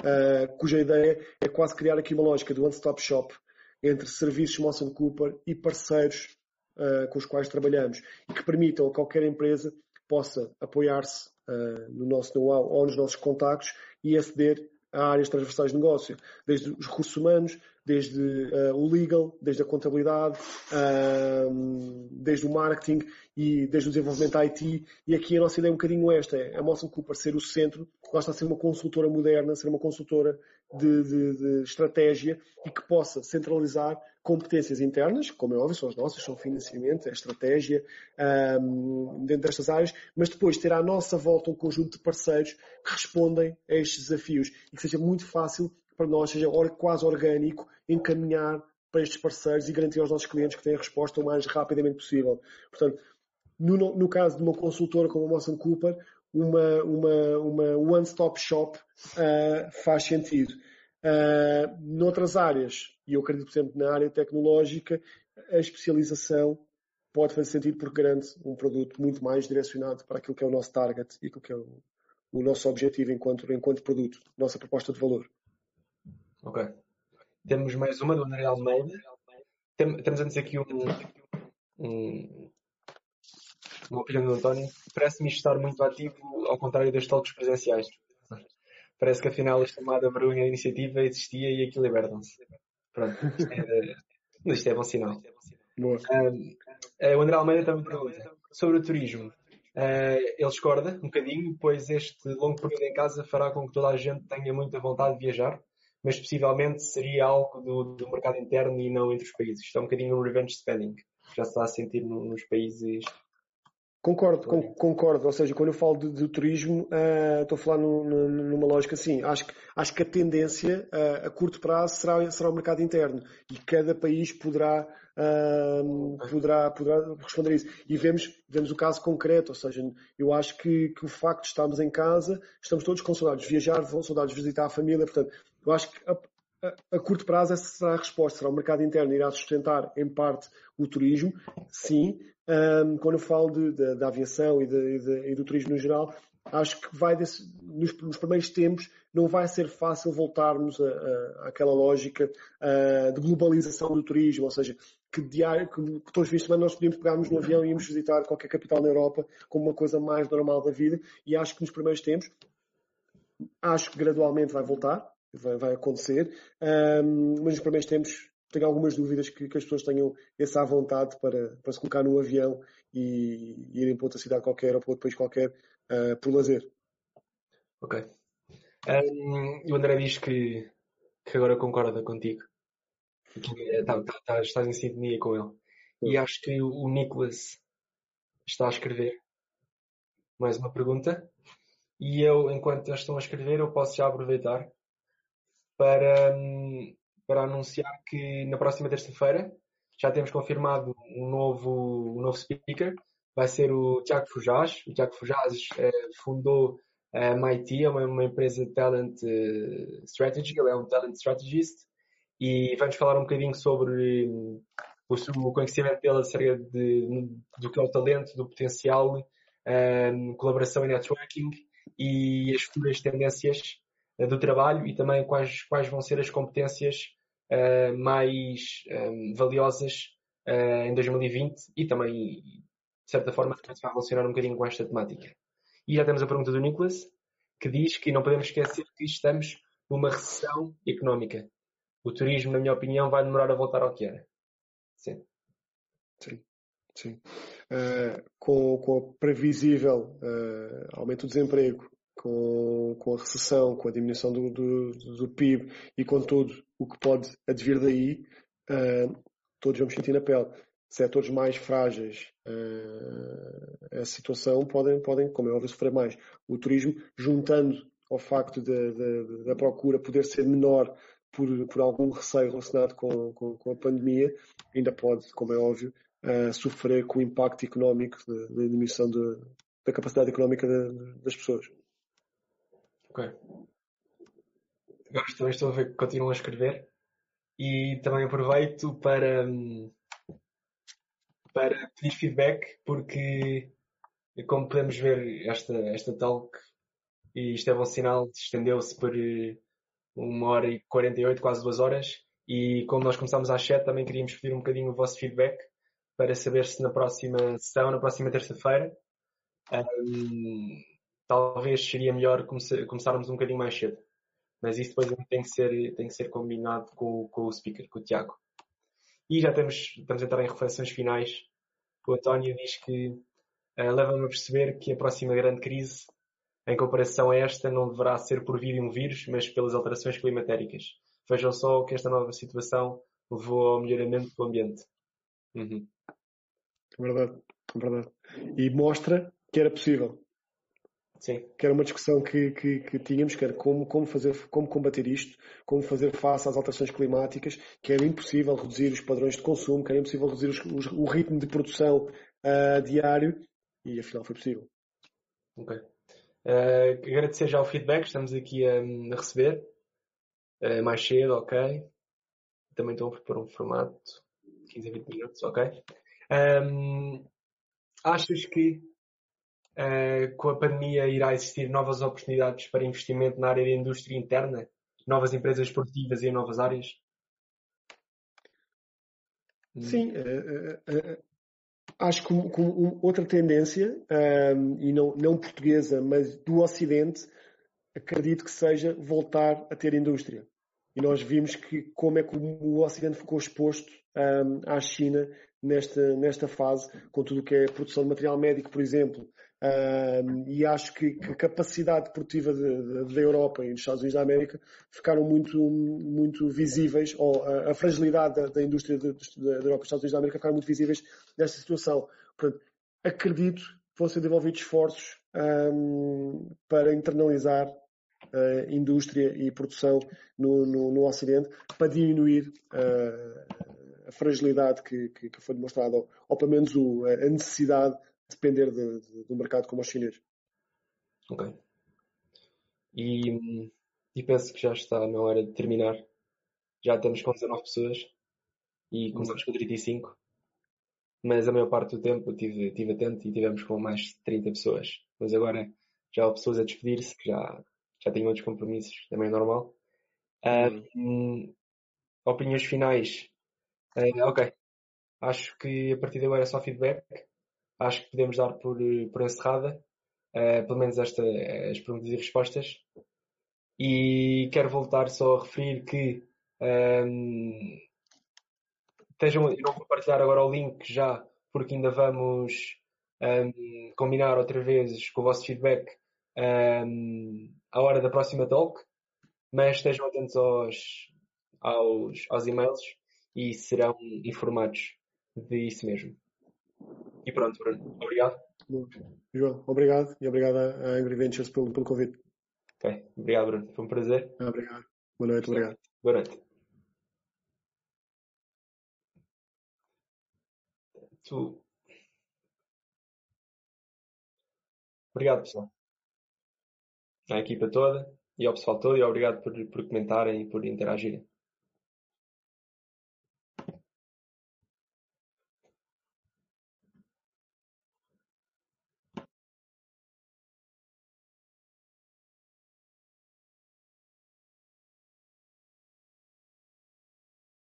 ah, cuja ideia é quase criar aqui uma lógica do one-stop shop entre serviços Motion Cooper e parceiros uh, com os quais trabalhamos e que permitam a qualquer empresa possa apoiar-se uh, no nosso know-how ou nos nossos contactos e aceder áreas transversais de negócio, desde os recursos humanos, desde uh, o legal, desde a contabilidade, uh, desde o marketing e desde o desenvolvimento IT. E aqui a nossa ideia é um bocadinho esta, é a Motion Cooper ser o centro, gosta de ser uma consultora moderna, ser uma consultora de, de, de, estratégia e que possa centralizar competências internas, como é óbvio, são as nossas, são financiamento, é estratégia, um, dentro destas áreas, mas depois ter à nossa volta um conjunto de parceiros que respondem a estes desafios e que seja muito fácil para nós, seja quase orgânico, encaminhar para estes parceiros e garantir aos nossos clientes que têm a resposta o mais rapidamente possível. Portanto, no, no caso de uma consultora como a Motion Cooper, uma, uma, uma one-stop shop uh, faz sentido. Uh, noutras áreas, e eu acredito, por exemplo, na área tecnológica, a especialização pode fazer sentido porque garante um produto muito mais direcionado para aquilo que é o nosso target e aquilo que é o, o nosso objetivo enquanto, enquanto produto, nossa proposta de valor. Ok. Temos mais uma do André Almeida. Temos antes aqui um, um, uma opinião do António. Parece-me estar muito ativo, ao contrário das talks presenciais. Parece que afinal a chamada vergonha iniciativa existia e aquilo libertam-se. Pronto, isto é, isto é bom sinal. Boa. Uh, o André Almeida também pergunta sobre o turismo. Uh, ele discorda um bocadinho, pois este longo período em casa fará com que toda a gente tenha muita vontade de viajar, mas possivelmente seria algo do, do mercado interno e não entre os países. Isto é um bocadinho um revenge spending. Já se está a sentir no, nos países Concordo, com, concordo. Ou seja, quando eu falo de, de turismo, uh, estou a falar numa lógica assim. Acho que, acho que a tendência uh, a curto prazo será, será o mercado interno. E cada país poderá, uh, poderá, poderá responder a isso. E vemos, vemos o caso concreto, ou seja, eu acho que, que o facto de estarmos em casa, estamos todos com saudades. De viajar, vão saudades. De visitar a família, portanto, eu acho que a, a, curto prazo essa será a resposta. Será o mercado interno irá sustentar em parte o turismo, sim, um, quando eu falo de, de, da aviação e, de, e, do turismo no geral, acho que vai desse, nos, nos, primeiros tempos não vai ser fácil voltarmos àquela lógica uh, de globalização do turismo, ou seja, que, diário, que, que todos os fins de semana nós podíamos pegarmos no avião e íamos visitar qualquer capital na Europa como uma coisa mais normal da vida. E acho que nos primeiros tempos acho que gradualmente vai voltar, vai, vai acontecer, um, mas nos primeiros tempos tenho algumas dúvidas que, que, as pessoas tenham essa vontade para, para se colocar num avião e, e irem para outra cidade qualquer ou para outro país qualquer uh, por lazer. Ok. Um, o André diz que, que agora concorda contigo. Que tá, tá, tá, estás em sintonia com ele. E acho que o Nicholas está a escrever mais uma pergunta. E eu, enquanto eles estão a escrever, eu posso já aproveitar para, hum, para anunciar que na próxima terça-feira já temos confirmado um novo, um novo speaker. Vai ser o Tiago Fujás. O Tiago Fujás eh, fundou a MIT, é uma, uma, empresa de talent uh, strategy. Ele é um talent strategist e vamos falar um bocadinho sobre um, o, conhecimento dele acerca de, do que é o talento, do potencial, um, colaboração e networking e as futuras tendências do trabalho e também quais, quais vão ser as competências uh, mais um, eh, valiosas uh, em 2020 e também, de certa forma, se vai relacionar um bocadinho com esta temática. E já temos a pergunta do Nicholas, que diz que não podemos esquecer que estamos numa recessão económica. O turismo, na minha opinião, vai demorar a voltar ao que era. Sim. Sim. Sim. Uh, com, com o previsível uh, aumento do desemprego, com, com a recessão, com a diminuição do, do, do PIB e com tudo o que pode advir daí, uh, todos vamos sentir na pele. Setores mais frágeis, uh, a situação podem, podem, como é óbvio, sofrer mais. O turismo, juntando ao facto da procura poder ser menor por, por algum receio relacionado com, com, com, a pandemia, ainda pode, como é óbvio, uh, sofrer com o impacto económico da diminuição de, da capacidade económica de, das pessoas. Ok. Gosto, também estou a ver que continuam a escrever e também aproveito para, para pedir feedback porque como podemos ver esta, esta talk e isto é bom sinal, estendeu-se por uma hora e 48, quase duas horas e como nós começámos às 7 também queríamos pedir um bocadinho o vosso feedback para saber se na próxima sessão, na próxima terça-feira um, talvez seria melhor começarmos um bocadinho mais cedo. Mas isso depois tem que ser, tem que ser combinado com, com o speaker, com o Tiago. E já estamos, estamos a entrar em reflexões finais. O António diz que uh, leva-me a perceber que a próxima grande crise, em comparação a esta, não deverá ser por vir de um vírus, mas pelas alterações climatéricas. Vejam só que esta nova situação levou ao melhoramento do ambiente. Uhum. É verdade, é verdade. E mostra que era possível. Sim. Que era uma discussão que, que, que, tínhamos, que era como, como, fazer, como combater isto, como fazer face às alterações climáticas, que era impossível reduzir os padrões de consumo, que era impossível reduzir os, os, o ritmo de produção uh, diário, e afinal foi possível. Ok. Uh, agradecer já o feedback, estamos aqui a, a receber. Uh, mais cedo, ok. Também estou a propor um formato 15 a 20 minutos, ok. Um, achas que uh, com a pandemia irá existir novas oportunidades para investimento na área da indústria interna? Novas empresas produtivas em novas áreas? Sim, uh, uh, acho que com, outra tendência, um, e não, não portuguesa, mas do Ocidente, acredito que seja voltar a ter indústria. E nós vimos que como é que o Ocidente ficou exposto um, à China nesta, nesta fase, com tudo o que é produção de material médico, por exemplo. Um, e acho que, que, a capacidade produtiva da Europa e dos Estados Unidos da América ficaram muito, muito visíveis, ou a, a fragilidade da, da indústria da Europa e dos Estados Unidos da América ficaram muito visíveis nesta situação. Portanto, acredito que vão ser desenvolvidos esforços um, para internalizar uh, indústria e produção no, no, no Ocidente para diminuir uh, a fragilidade que, que, que, foi demonstrada, ou, ou pelo menos o, a necessidade de depender de, de, do mercado como os chineses. Ok. E, e penso que já está na hora de terminar. Já estamos com 19 pessoas e começamos com 35 mas a maior parte do tempo eu estive, estive atento e tivemos com mais de 30 pessoas. Mas agora já há pessoas a despedir-se que já, já tenho outros compromissos, também é normal. Um, opiniões finais. Uh, ok. Acho que a partir de agora é só feedback. Acho que podemos dar por, por encerrada, uh, pelo menos esta, as perguntas e respostas. E quero voltar só a referir que um, estejam, eu não vou partilhar agora o link já, porque ainda vamos um, combinar outra vez com o vosso feedback um, à hora da próxima talk, mas estejam atentos aos, aos, aos e-mails e serão informados disso mesmo. E pronto, Bruno. Obrigado. João, obrigado e obrigado à Angry Ventures pelo, pelo convite. Ok, obrigado, Bruno. Foi um prazer. Ah, obrigado. Boa noite, obrigado. Boa noite. Tu... Obrigado, pessoal à equipa toda e ao pessoal todo e obrigado por, por comentarem e por interagirem.